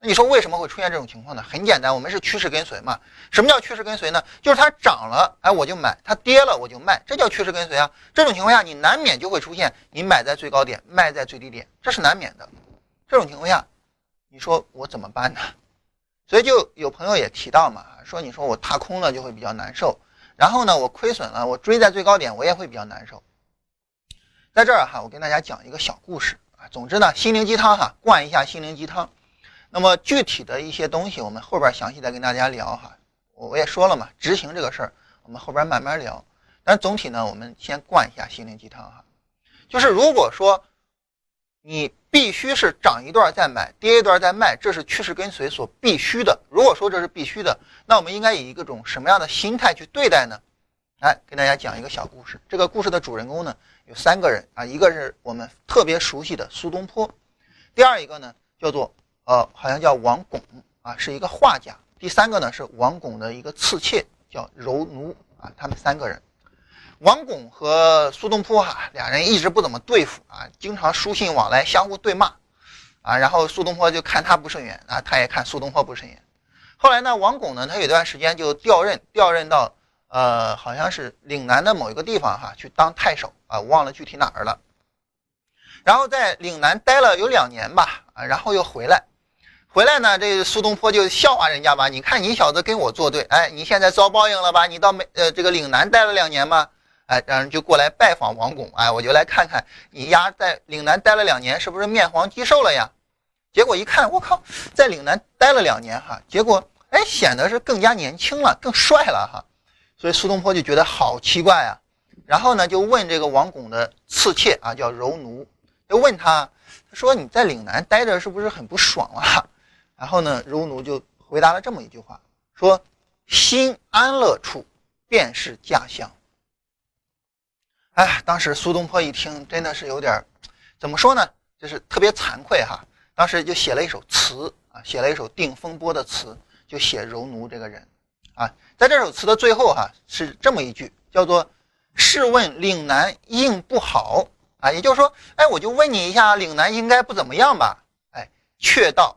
那你说为什么会出现这种情况呢？很简单，我们是趋势跟随嘛。什么叫趋势跟随呢？就是它涨了，哎，我就买；它跌了，我就卖，这叫趋势跟随啊。这种情况下，你难免就会出现你买在最高点，卖在最低点，这是难免的。这种情况下，你说我怎么办呢？所以就有朋友也提到嘛，说你说我踏空了就会比较难受，然后呢，我亏损了，我追在最高点，我也会比较难受。在这儿哈，我跟大家讲一个小故事啊。总之呢，心灵鸡汤哈，灌一下心灵鸡汤。那么具体的一些东西，我们后边详细再跟大家聊哈。我我也说了嘛，执行这个事儿，我们后边慢慢聊。但总体呢，我们先灌一下心灵鸡汤哈。就是如果说你必须是涨一段再买，跌一段再卖，这是趋势跟随所必须的。如果说这是必须的，那我们应该以一个种什么样的心态去对待呢？来给大家讲一个小故事。这个故事的主人公呢有三个人啊，一个是我们特别熟悉的苏东坡，第二一个呢叫做。呃，好像叫王巩啊，是一个画家。第三个呢是王巩的一个次妾叫柔奴啊，他们三个人。王巩和苏东坡哈俩人一直不怎么对付啊，经常书信往来，相互对骂啊。然后苏东坡就看他不顺眼啊，他也看苏东坡不顺眼。后来呢，王巩呢，他有段时间就调任，调任到呃，好像是岭南的某一个地方哈，去当太守啊，忘了具体哪儿了。然后在岭南待了有两年吧，啊，然后又回来，回来呢，这苏东坡就笑话人家吧，你看你小子跟我作对，哎，你现在遭报应了吧？你到美呃这个岭南待了两年吗。哎，让人就过来拜访王巩，哎，我就来看看你丫在岭南待了两年，是不是面黄肌瘦了呀？结果一看，我靠，在岭南待了两年哈，结果哎，显得是更加年轻了，更帅了哈。所以苏东坡就觉得好奇怪啊。然后呢，就问这个王巩的次妾啊，叫柔奴，就问他，他说你在岭南待着是不是很不爽啊？然后呢，柔奴就回答了这么一句话，说心安乐处便是家乡。哎，当时苏东坡一听，真的是有点怎么说呢？就是特别惭愧哈。当时就写了一首词啊，写了一首定风波的词，就写柔奴这个人啊。在这首词的最后哈，是这么一句，叫做“试问岭南应不好啊”，也就是说，哎，我就问你一下，岭南应该不怎么样吧？哎，却道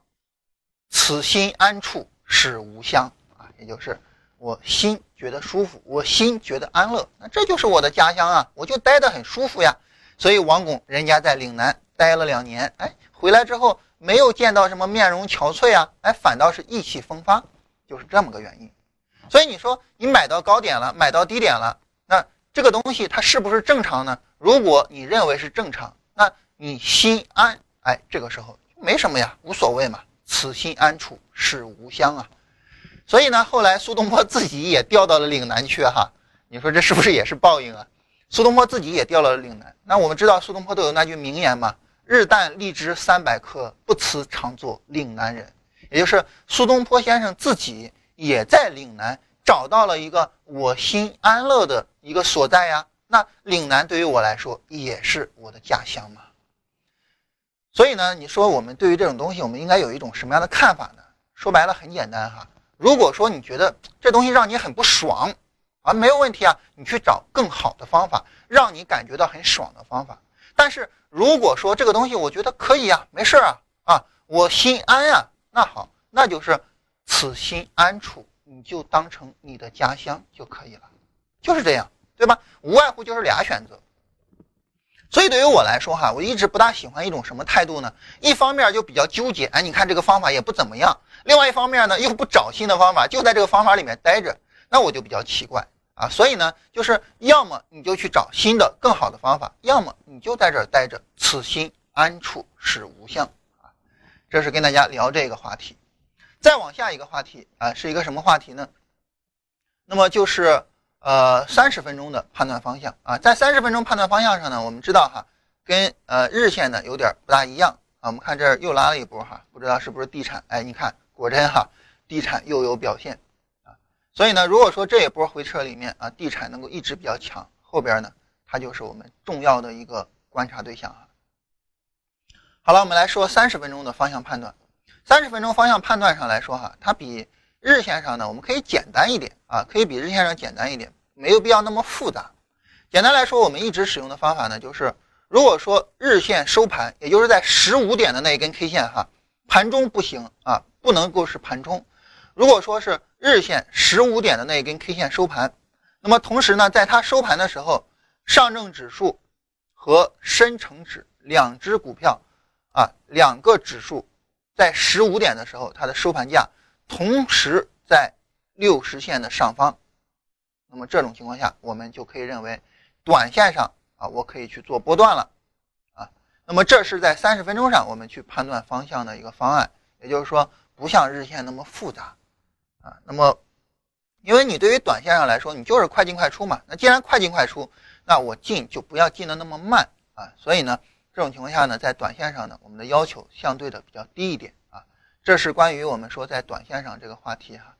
此心安处是吾乡啊，也就是。我心觉得舒服，我心觉得安乐，那这就是我的家乡啊，我就待得很舒服呀。所以王巩人家在岭南待了两年，哎，回来之后没有见到什么面容憔悴啊，哎，反倒是意气风发，就是这么个原因。所以你说你买到高点了，买到低点了，那这个东西它是不是正常呢？如果你认为是正常，那你心安，哎，这个时候没什么呀，无所谓嘛。此心安处是吾乡啊。所以呢，后来苏东坡自己也调到了岭南去哈，你说这是不是也是报应啊？苏东坡自己也调到了岭南。那我们知道苏东坡都有那句名言嘛：“日啖荔枝三百颗，不辞常作岭南人。”也就是苏东坡先生自己也在岭南找到了一个我心安乐的一个所在呀。那岭南对于我来说也是我的家乡嘛。所以呢，你说我们对于这种东西，我们应该有一种什么样的看法呢？说白了很简单哈。如果说你觉得这东西让你很不爽，啊，没有问题啊，你去找更好的方法，让你感觉到很爽的方法。但是如果说这个东西我觉得可以啊，没事啊，啊，我心安呀，那好，那就是此心安处，你就当成你的家乡就可以了，就是这样，对吧？无外乎就是俩选择。所以对于我来说哈，我一直不大喜欢一种什么态度呢？一方面就比较纠结，哎，你看这个方法也不怎么样；另外一方面呢，又不找新的方法，就在这个方法里面待着，那我就比较奇怪啊。所以呢，就是要么你就去找新的更好的方法，要么你就在这儿待着，此心安处是吾乡啊。这是跟大家聊这个话题。再往下一个话题啊，是一个什么话题呢？那么就是。呃，三十分钟的判断方向啊，在三十分钟判断方向上呢，我们知道哈，跟呃日线呢有点不大一样啊。我们看这儿又拉了一波哈，不知道是不是地产？哎，你看，果真哈，地产又有表现啊。所以呢，如果说这一波回撤里面啊，地产能够一直比较强，后边呢，它就是我们重要的一个观察对象哈。好了，我们来说三十分钟的方向判断。三十分钟方向判断上来说哈，它比日线上呢，我们可以简单一点啊，可以比日线上简单一点。没有必要那么复杂。简单来说，我们一直使用的方法呢，就是如果说日线收盘，也就是在十五点的那一根 K 线哈，盘中不行啊，不能够是盘中。如果说是日线十五点的那一根 K 线收盘，那么同时呢，在它收盘的时候，上证指数和深成指两只股票啊，两个指数在十五点的时候，它的收盘价同时在六十线的上方。那么这种情况下，我们就可以认为，短线上啊，我可以去做波段了，啊，那么这是在三十分钟上我们去判断方向的一个方案，也就是说，不像日线那么复杂，啊，那么，因为你对于短线上来说，你就是快进快出嘛，那既然快进快出，那我进就不要进的那么慢啊，所以呢，这种情况下呢，在短线上呢，我们的要求相对的比较低一点啊，这是关于我们说在短线上这个话题哈，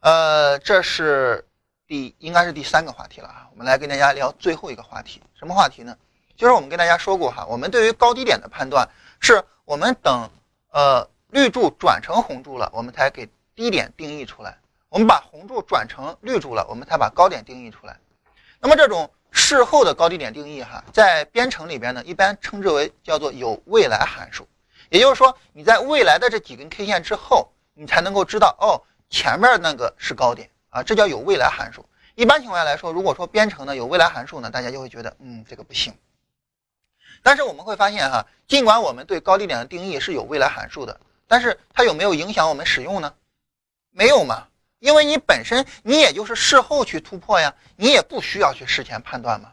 呃，这是。第应该是第三个话题了啊，我们来跟大家聊最后一个话题，什么话题呢？就是我们跟大家说过哈，我们对于高低点的判断，是我们等呃绿柱转成红柱了，我们才给低点定义出来，我们把红柱转成绿柱了，我们才把高点定义出来。那么这种事后的高低点定义哈，在编程里边呢，一般称之为叫做有未来函数。也就是说，你在未来的这几根 K 线之后，你才能够知道哦，前面那个是高点啊，这叫有未来函数。一般情况下来说，如果说编程呢有未来函数呢，大家就会觉得嗯，这个不行。但是我们会发现哈，尽管我们对高低点的定义是有未来函数的，但是它有没有影响我们使用呢？没有嘛，因为你本身你也就是事后去突破呀，你也不需要去事前判断嘛。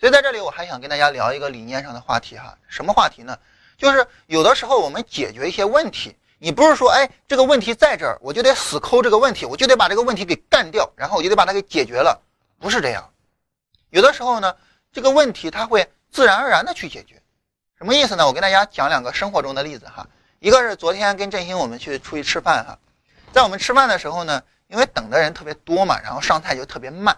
所以在这里我还想跟大家聊一个理念上的话题哈，什么话题呢？就是有的时候我们解决一些问题，你不是说哎这个问题在这儿，我就得死抠这个问题，我就得把这个问题给干掉，然后我就得把它给解决了，不是这样。有的时候呢，这个问题它会。自然而然的去解决，什么意思呢？我跟大家讲两个生活中的例子哈。一个是昨天跟振兴我们去出去吃饭哈，在我们吃饭的时候呢，因为等的人特别多嘛，然后上菜就特别慢。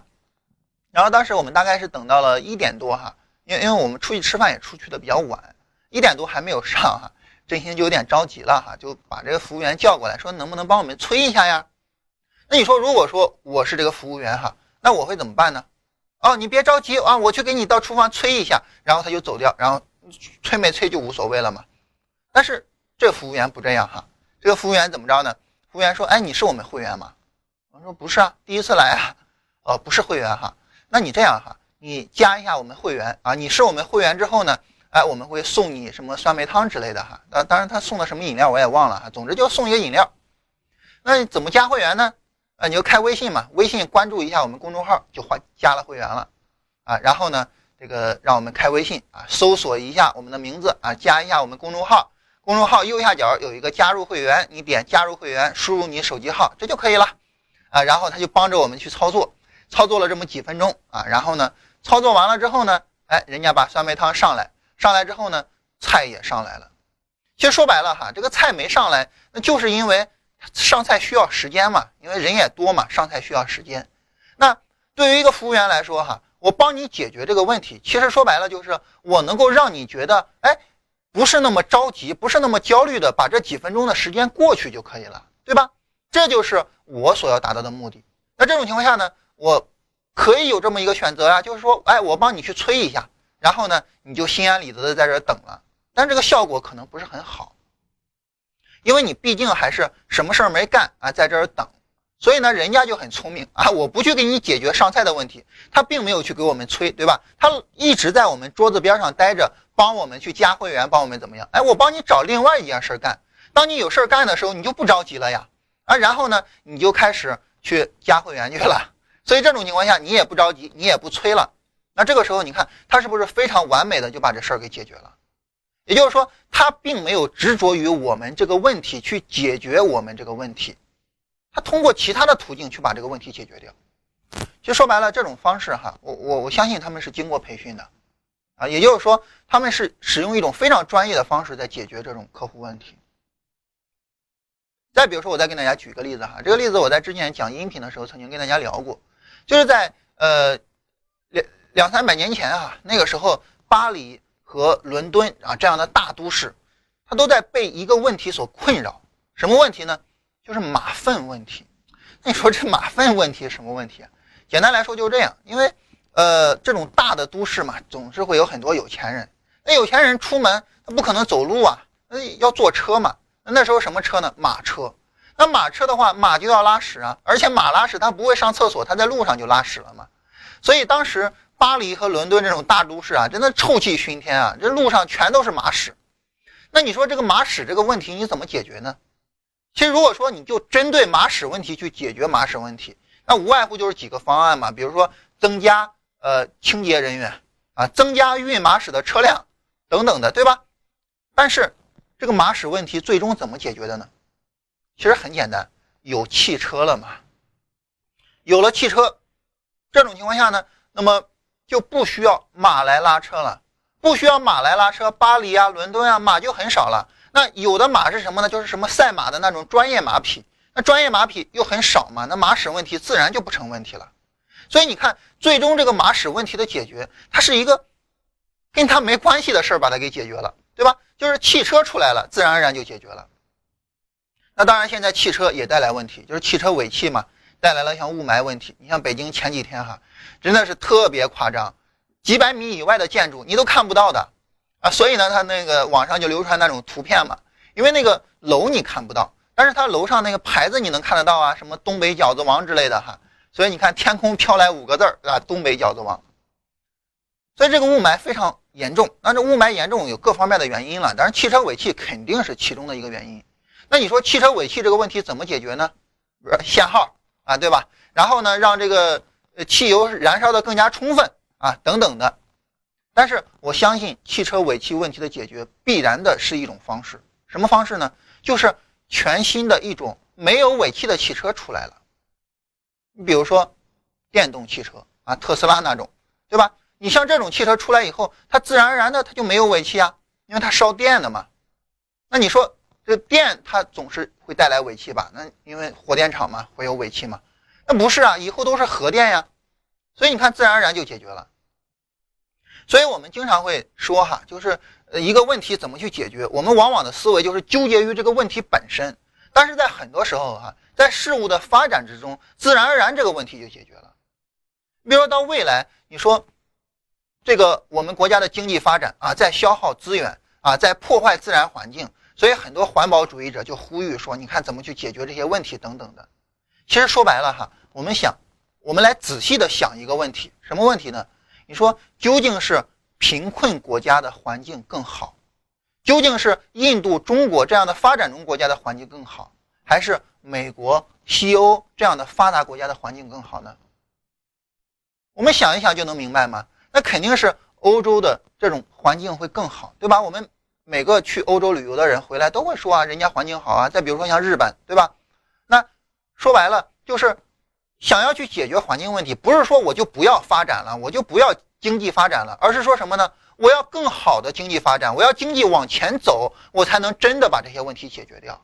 然后当时我们大概是等到了一点多哈，因为因为我们出去吃饭也出去的比较晚，一点多还没有上哈，振兴就有点着急了哈，就把这个服务员叫过来，说能不能帮我们催一下呀？那你说如果说我是这个服务员哈，那我会怎么办呢？哦，你别着急啊，我去给你到厨房催一下，然后他就走掉，然后催没催就无所谓了嘛。但是这服务员不这样哈，这个服务员怎么着呢？服务员说：“哎，你是我们会员吗？”我说：“不是啊，第一次来啊。”哦，不是会员哈，那你这样哈，你加一下我们会员啊。你是我们会员之后呢，哎，我们会送你什么酸梅汤之类的哈。当当然他送的什么饮料我也忘了哈，总之就送一个饮料。那你怎么加会员呢？啊，你就开微信嘛，微信关注一下我们公众号，就换加了会员了，啊，然后呢，这个让我们开微信啊，搜索一下我们的名字啊，加一下我们公众号，公众号右下角有一个加入会员，你点加入会员，输入你手机号，这就可以了，啊，然后他就帮着我们去操作，操作了这么几分钟啊，然后呢，操作完了之后呢，哎，人家把酸梅汤上来，上来之后呢，菜也上来了，其实说白了哈，这个菜没上来，那就是因为。上菜需要时间嘛，因为人也多嘛，上菜需要时间。那对于一个服务员来说，哈，我帮你解决这个问题，其实说白了就是我能够让你觉得，哎，不是那么着急，不是那么焦虑的，把这几分钟的时间过去就可以了，对吧？这就是我所要达到的目的。那这种情况下呢，我可以有这么一个选择啊，就是说，哎，我帮你去催一下，然后呢，你就心安理得的在这等了，但这个效果可能不是很好。因为你毕竟还是什么事儿没干啊，在这儿等，所以呢，人家就很聪明啊，我不去给你解决上菜的问题，他并没有去给我们催，对吧？他一直在我们桌子边上待着，帮我们去加会员，帮我们怎么样？哎，我帮你找另外一件事干。当你有事儿干的时候，你就不着急了呀，啊，然后呢，你就开始去加会员去了。所以这种情况下，你也不着急，你也不催了。那这个时候，你看他是不是非常完美的就把这事儿给解决了？也就是说，他并没有执着于我们这个问题去解决我们这个问题，他通过其他的途径去把这个问题解决掉。其实说白了，这种方式哈，我我我相信他们是经过培训的，啊，也就是说他们是使用一种非常专业的方式在解决这种客户问题。再比如说，我再跟大家举个例子哈，这个例子我在之前讲音频的时候曾经跟大家聊过，就是在呃两两三百年前啊，那个时候巴黎。和伦敦啊这样的大都市，它都在被一个问题所困扰。什么问题呢？就是马粪问题。那你说这马粪问题什么问题啊？简单来说就是这样，因为呃这种大的都市嘛，总是会有很多有钱人。那有钱人出门他不可能走路啊，那要坐车嘛。那时候什么车呢？马车。那马车的话，马就要拉屎啊，而且马拉屎它不会上厕所，它在路上就拉屎了嘛。所以当时。巴黎和伦敦这种大都市啊，真的臭气熏天啊！这路上全都是马屎。那你说这个马屎这个问题你怎么解决呢？其实如果说你就针对马屎问题去解决马屎问题，那无外乎就是几个方案嘛，比如说增加呃清洁人员啊，增加运马屎的车辆等等的，对吧？但是这个马屎问题最终怎么解决的呢？其实很简单，有汽车了嘛。有了汽车，这种情况下呢，那么。就不需要马来拉车了，不需要马来拉车，巴黎啊、伦敦啊，马就很少了。那有的马是什么呢？就是什么赛马的那种专业马匹。那专业马匹又很少嘛，那马屎问题自然就不成问题了。所以你看，最终这个马屎问题的解决，它是一个跟它没关系的事儿，把它给解决了，对吧？就是汽车出来了，自然而然就解决了。那当然，现在汽车也带来问题，就是汽车尾气嘛，带来了像雾霾问题。你像北京前几天哈，真的是特别夸张，几百米以外的建筑你都看不到的啊。所以呢，他那个网上就流传那种图片嘛，因为那个楼你看不到，但是它楼上那个牌子你能看得到啊，什么东北饺子王之类的哈。所以你看，天空飘来五个字儿啊，东北饺子王。所以这个雾霾非常严重。那这雾霾严重有各方面的原因了，但是汽车尾气肯定是其中的一个原因。那你说汽车尾气这个问题怎么解决呢？不是限号啊，对吧？然后呢，让这个汽油燃烧的更加充分啊，等等的。但是我相信汽车尾气问题的解决必然的是一种方式，什么方式呢？就是全新的一种没有尾气的汽车出来了。你比如说电动汽车啊，特斯拉那种，对吧？你像这种汽车出来以后，它自然而然的它就没有尾气啊，因为它烧电的嘛。那你说？这电它总是会带来尾气吧？那因为火电厂嘛，会有尾气嘛？那不是啊，以后都是核电呀。所以你看，自然而然就解决了。所以我们经常会说哈，就是一个问题怎么去解决？我们往往的思维就是纠结于这个问题本身。但是在很多时候哈，在事物的发展之中，自然而然这个问题就解决了。比如说到未来，你说这个我们国家的经济发展啊，在消耗资源啊，在破坏自然环境。所以很多环保主义者就呼吁说：“你看怎么去解决这些问题等等的。”其实说白了哈，我们想，我们来仔细的想一个问题，什么问题呢？你说究竟是贫困国家的环境更好，究竟是印度、中国这样的发展中国家的环境更好，还是美国、西欧这样的发达国家的环境更好呢？我们想一想就能明白吗？那肯定是欧洲的这种环境会更好，对吧？我们。每个去欧洲旅游的人回来都会说啊，人家环境好啊。再比如说像日本，对吧？那说白了就是想要去解决环境问题，不是说我就不要发展了，我就不要经济发展了，而是说什么呢？我要更好的经济发展，我要经济往前走，我才能真的把这些问题解决掉。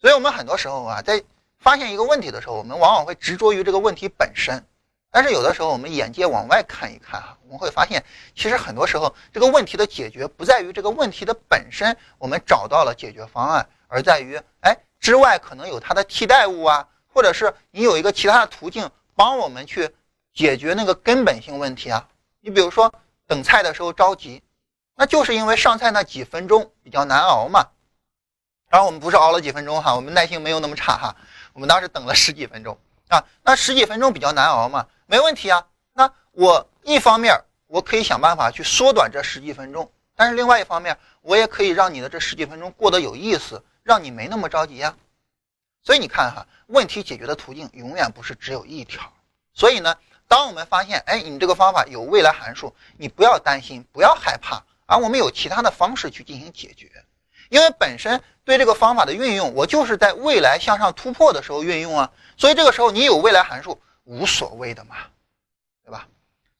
所以我们很多时候啊，在发现一个问题的时候，我们往往会执着于这个问题本身。但是有的时候，我们眼界往外看一看哈，我们会发现，其实很多时候这个问题的解决不在于这个问题的本身，我们找到了解决方案，而在于哎之外可能有它的替代物啊，或者是你有一个其他的途径帮我们去解决那个根本性问题啊。你比如说等菜的时候着急，那就是因为上菜那几分钟比较难熬嘛。当然我们不是熬了几分钟哈，我们耐心没有那么差哈，我们当时等了十几分钟啊，那十几分钟比较难熬嘛。没问题啊，那我一方面我可以想办法去缩短这十几分钟，但是另外一方面我也可以让你的这十几分钟过得有意思，让你没那么着急呀。所以你看哈，问题解决的途径永远不是只有一条。所以呢，当我们发现哎，你这个方法有未来函数，你不要担心，不要害怕，而我们有其他的方式去进行解决，因为本身对这个方法的运用，我就是在未来向上突破的时候运用啊。所以这个时候你有未来函数。无所谓的嘛，对吧？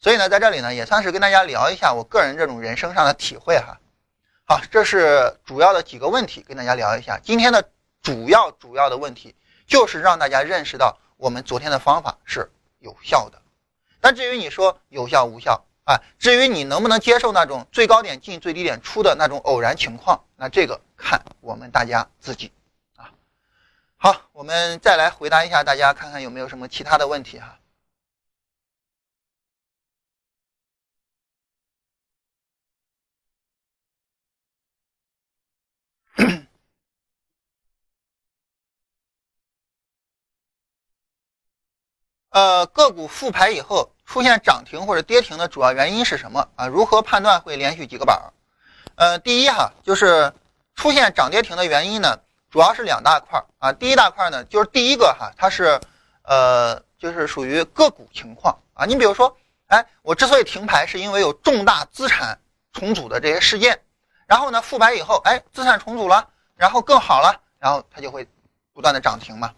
所以呢，在这里呢，也算是跟大家聊一下我个人这种人生上的体会哈。好，这是主要的几个问题，跟大家聊一下。今天的主要主要的问题就是让大家认识到我们昨天的方法是有效的。但至于你说有效无效啊，至于你能不能接受那种最高点进最低点出的那种偶然情况，那这个看我们大家自己。啊好，我们再来回答一下大家，看看有没有什么其他的问题哈。呃，个股复牌以后出现涨停或者跌停的主要原因是什么啊？如何判断会连续几个板？呃，第一哈，就是出现涨跌停的原因呢？主要是两大块儿啊，第一大块呢，就是第一个哈，它是，呃，就是属于个股情况啊。你比如说，哎，我之所以停牌，是因为有重大资产重组的这些事件，然后呢，复牌以后，哎，资产重组了，然后更好了，然后它就会不断的涨停嘛，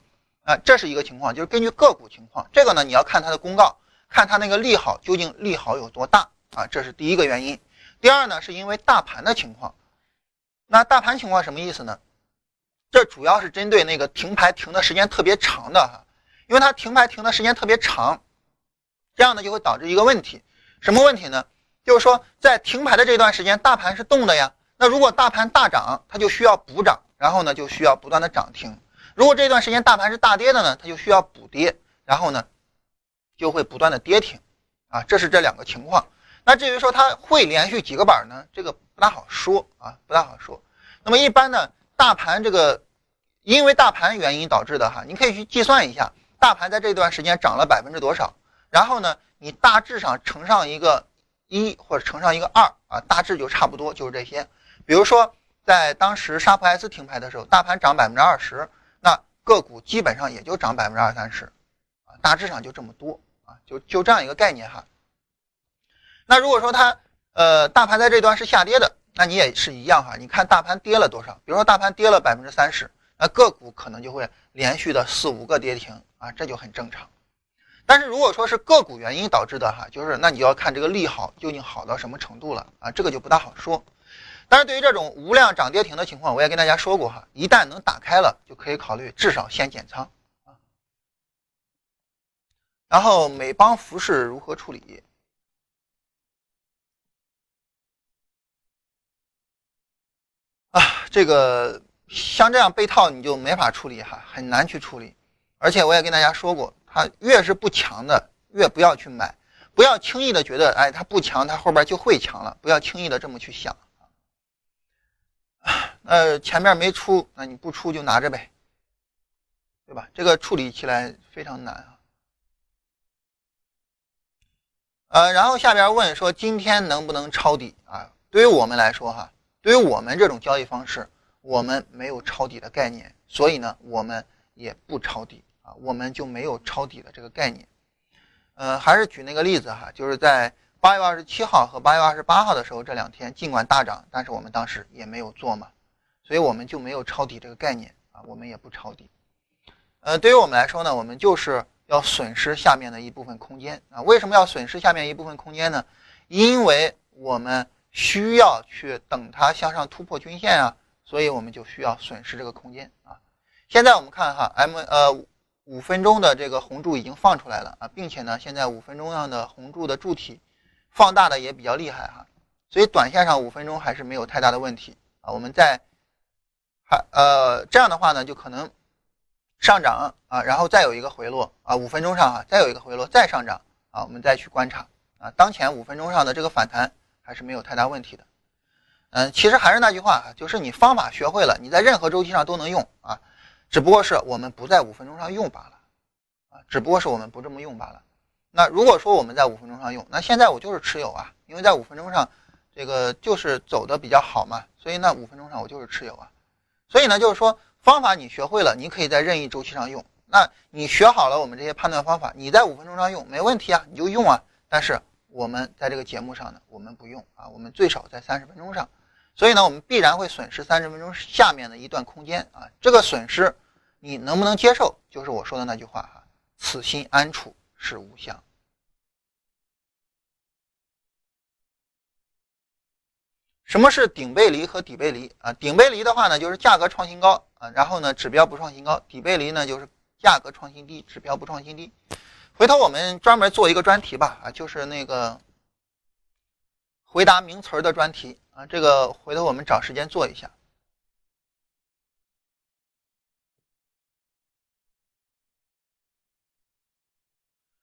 啊，这是一个情况，就是根据个股情况，这个呢，你要看它的公告，看它那个利好究竟利好有多大啊，这是第一个原因。第二呢，是因为大盘的情况，那大盘情况什么意思呢？这主要是针对那个停牌停的时间特别长的哈，因为它停牌停的时间特别长，这样呢就会导致一个问题，什么问题呢？就是说在停牌的这段时间，大盘是动的呀。那如果大盘大涨，它就需要补涨然后呢就需要不断的涨停。如果这段时间大盘是大跌的呢，它就需要补跌，然后呢就会不断的跌停，啊，这是这两个情况。那至于说它会连续几个板呢，这个不大好说啊，不大好说。那么一般呢，大盘这个因为大盘原因导致的哈，你可以去计算一下，大盘在这段时间涨了百分之多少，然后呢，你大致上乘上一个一或者乘上一个二啊，大致就差不多就是这些。比如说。在当时沙普 S 停牌的时候，大盘涨百分之二十，个股基本上也就涨百分之二三十，啊，大致上就这么多啊，就就这样一个概念哈。那如果说它呃大盘在这端是下跌的，那你也是一样哈，你看大盘跌了多少？比如说大盘跌了百分之三十，那个股可能就会连续的四五个跌停啊，这就很正常。但是如果说是个股原因导致的哈，就是那你要看这个利好究竟好到什么程度了啊，这个就不大好说。但是对于这种无量涨跌停的情况，我也跟大家说过哈，一旦能打开了，就可以考虑至少先减仓啊。然后美邦服饰如何处理？啊，这个像这样被套你就没法处理哈，很难去处理。而且我也跟大家说过，它越是不强的，越不要去买，不要轻易的觉得，哎，它不强，它后边就会强了，不要轻易的这么去想。呃，前面没出，那你不出就拿着呗，对吧？这个处理起来非常难啊。呃，然后下边问说，今天能不能抄底啊？对于我们来说，哈，对于我们这种交易方式，我们没有抄底的概念，所以呢，我们也不抄底啊，我们就没有抄底的这个概念。呃，还是举那个例子哈，就是在。八月二十七号和八月二十八号的时候，这两天尽管大涨，但是我们当时也没有做嘛，所以我们就没有抄底这个概念啊，我们也不抄底。呃，对于我们来说呢，我们就是要损失下面的一部分空间啊。为什么要损失下面一部分空间呢？因为我们需要去等它向上突破均线啊，所以我们就需要损失这个空间啊。现在我们看哈，M 呃五分钟的这个红柱已经放出来了啊，并且呢，现在五分钟上的红柱的柱体。放大的也比较厉害哈，所以短线上五分钟还是没有太大的问题啊。我们在还呃这样的话呢，就可能上涨啊，然后再有一个回落啊，五分钟上啊再有一个回落再上涨啊，我们再去观察啊。当前五分钟上的这个反弹还是没有太大问题的。嗯，其实还是那句话哈，就是你方法学会了，你在任何周期上都能用啊，只不过是我们不在五分钟上用罢了啊，只不过是我们不这么用罢了。那如果说我们在五分钟上用，那现在我就是持有啊，因为在五分钟上，这个就是走的比较好嘛，所以那五分钟上我就是持有啊。所以呢，就是说方法你学会了，你可以在任意周期上用。那你学好了我们这些判断方法，你在五分钟上用没问题啊，你就用啊。但是我们在这个节目上呢，我们不用啊，我们最少在三十分钟上。所以呢，我们必然会损失三十分钟下面的一段空间啊。这个损失你能不能接受？就是我说的那句话哈，此心安处。是吾乡。什么是顶背离和底背离啊？顶背离的话呢，就是价格创新高啊，然后呢指标不创新高；底背离呢，就是价格创新低，指标不创新低。回头我们专门做一个专题吧啊，就是那个回答名词儿的专题啊，这个回头我们找时间做一下。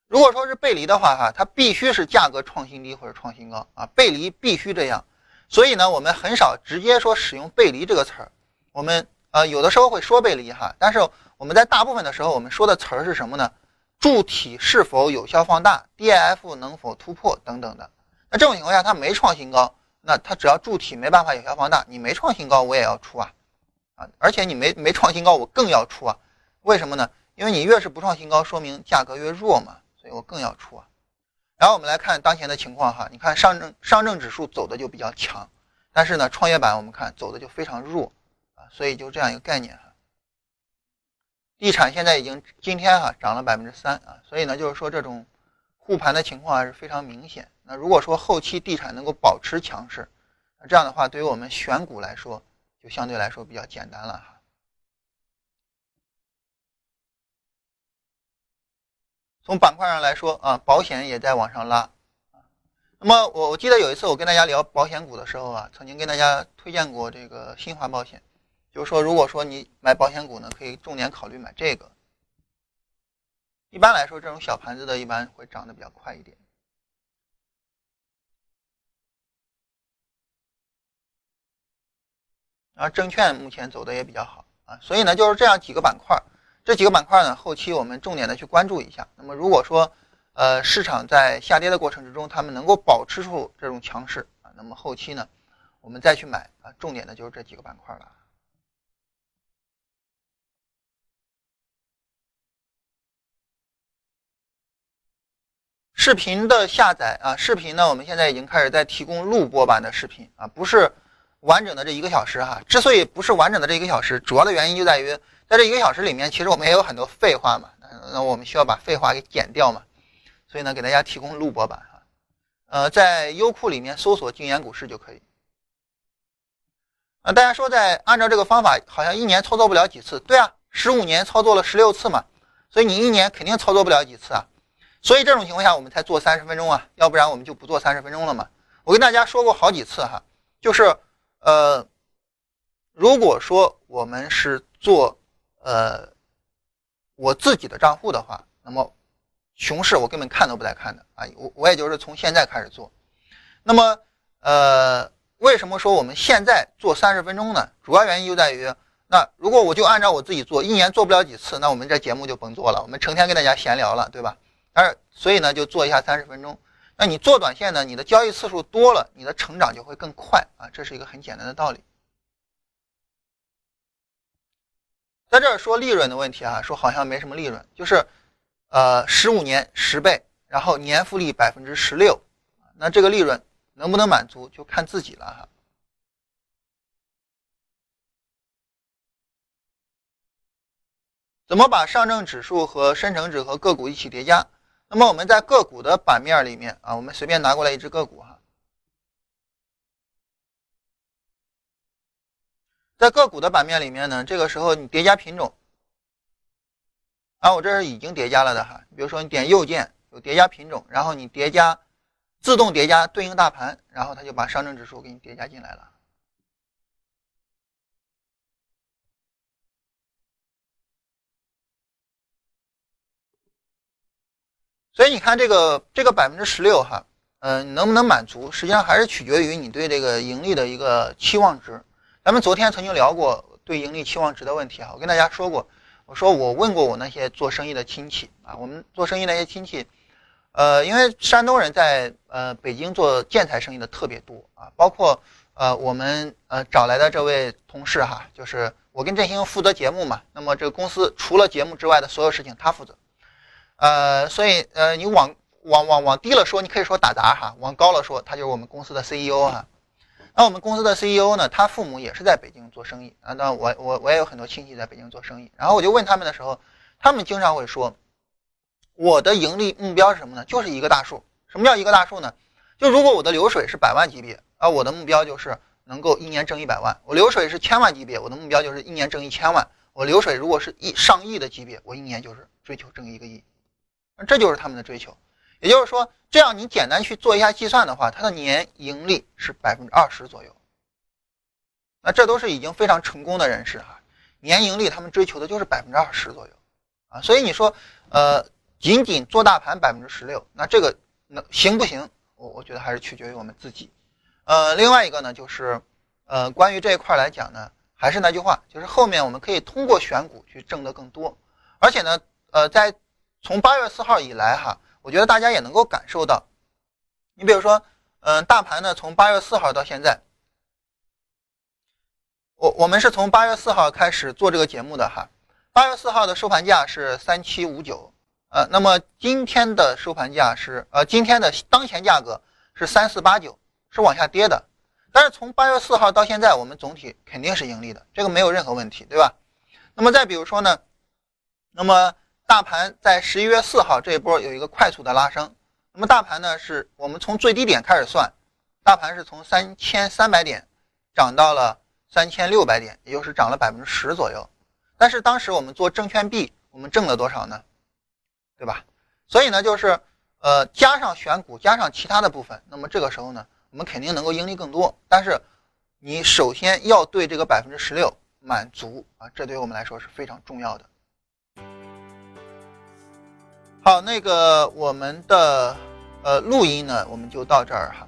如果说是背离的话，哈，它必须是价格创新低或者创新高啊，背离必须这样。所以呢，我们很少直接说使用背离这个词儿。我们呃有的时候会说背离哈，但是我们在大部分的时候，我们说的词儿是什么呢？柱体是否有效放大，DIF 能否突破等等的。那这种情况下，它没创新高，那它只要柱体没办法有效放大，你没创新高，我也要出啊啊！而且你没没创新高，我更要出啊。为什么呢？因为你越是不创新高，说明价格越弱嘛。所以我更要出啊，然后我们来看当前的情况哈，你看上证上证指数走的就比较强，但是呢创业板我们看走的就非常弱啊，所以就这样一个概念哈。地产现在已经今天哈涨了百分之三啊，所以呢就是说这种护盘的情况还是非常明显。那如果说后期地产能够保持强势，那这样的话对于我们选股来说就相对来说比较简单了哈。从板块上来说啊，保险也在往上拉。那么我我记得有一次我跟大家聊保险股的时候啊，曾经跟大家推荐过这个新华保险，就是说，如果说你买保险股呢，可以重点考虑买这个。一般来说，这种小盘子的一般会涨得比较快一点。然后证券目前走的也比较好啊，所以呢，就是这样几个板块，这几个板块呢，后期我们重点的去关注一下。那么如果说呃市场在下跌的过程之中，他们能够保持住这种强势啊，那么后期呢，我们再去买啊，重点的就是这几个板块了。视频的下载啊，视频呢，我们现在已经开始在提供录播版的视频啊，不是完整的这一个小时哈。之所以不是完整的这一个小时，主要的原因就在于在这一个小时里面，其实我们也有很多废话嘛，那我们需要把废话给剪掉嘛，所以呢，给大家提供录播版哈。呃，在优酷里面搜索“静言股市”就可以。啊，大家说在按照这个方法，好像一年操作不了几次，对啊，十五年操作了十六次嘛，所以你一年肯定操作不了几次啊。所以这种情况下，我们才做三十分钟啊，要不然我们就不做三十分钟了嘛。我跟大家说过好几次哈，就是呃，如果说我们是做呃我自己的账户的话，那么熊市我根本看都不带看的啊，我我也就是从现在开始做。那么呃，为什么说我们现在做三十分钟呢？主要原因就在于，那如果我就按照我自己做，一年做不了几次，那我们这节目就甭做了，我们成天跟大家闲聊了，对吧？而所以呢，就做一下三十分钟。那你做短线呢，你的交易次数多了，你的成长就会更快啊，这是一个很简单的道理。在这儿说利润的问题啊，说好像没什么利润，就是呃十五年十倍，然后年复利百分之十六，那这个利润能不能满足，就看自己了哈。怎么把上证指数和深成指和个股一起叠加？那么我们在个股的版面里面啊，我们随便拿过来一只个股哈，在个股的版面里面呢，这个时候你叠加品种，啊，我这是已经叠加了的哈。比如说你点右键有叠加品种，然后你叠加自动叠加对应大盘，然后它就把上证指数给你叠加进来了。所以你看这个这个百分之十六哈，嗯，能不能满足，实际上还是取决于你对这个盈利的一个期望值。咱们昨天曾经聊过对盈利期望值的问题哈，我跟大家说过，我说我问过我那些做生意的亲戚啊，我们做生意那些亲戚，呃，因为山东人在呃北京做建材生意的特别多啊，包括呃我们呃找来的这位同事哈，就是我跟振兴负责节目嘛，那么这个公司除了节目之外的所有事情他负责。呃，所以呃，你往往往往低了说，你可以说打杂哈；往高了说，他就是我们公司的 CEO 哈。那我们公司的 CEO 呢，他父母也是在北京做生意啊。那我我我也有很多亲戚在北京做生意。然后我就问他们的时候，他们经常会说，我的盈利目标是什么呢？就是一个大数。什么叫一个大数呢？就如果我的流水是百万级别啊，我的目标就是能够一年挣一百万；我流水是千万级别，我的目标就是一年挣一千万；我流水如果是一上亿的级别，我一年就是追求挣一个亿。这就是他们的追求，也就是说，这样你简单去做一下计算的话，它的年盈利是百分之二十左右。那这都是已经非常成功的人士哈，年盈利他们追求的就是百分之二十左右啊。所以你说，呃，仅仅做大盘百分之十六，那这个能行不行？我我觉得还是取决于我们自己。呃，另外一个呢，就是呃，关于这一块来讲呢，还是那句话，就是后面我们可以通过选股去挣得更多，而且呢，呃，在从八月四号以来，哈，我觉得大家也能够感受到，你比如说，嗯，大盘呢，从八月四号到现在，我我们是从八月四号开始做这个节目的哈，八月四号的收盘价是三七五九，呃，那么今天的收盘价是，呃，今天的当前价格是三四八九，是往下跌的，但是从八月四号到现在，我们总体肯定是盈利的，这个没有任何问题，对吧？那么再比如说呢，那么。大盘在十一月四号这一波有一个快速的拉升，那么大盘呢是我们从最低点开始算，大盘是从三千三百点涨到了三千六百点，也就是涨了百分之十左右。但是当时我们做证券币，我们挣了多少呢？对吧？所以呢，就是呃加上选股，加上其他的部分，那么这个时候呢，我们肯定能够盈利更多。但是你首先要对这个百分之十六满足啊，这对于我们来说是非常重要的。好，那个我们的呃录音呢，我们就到这儿哈。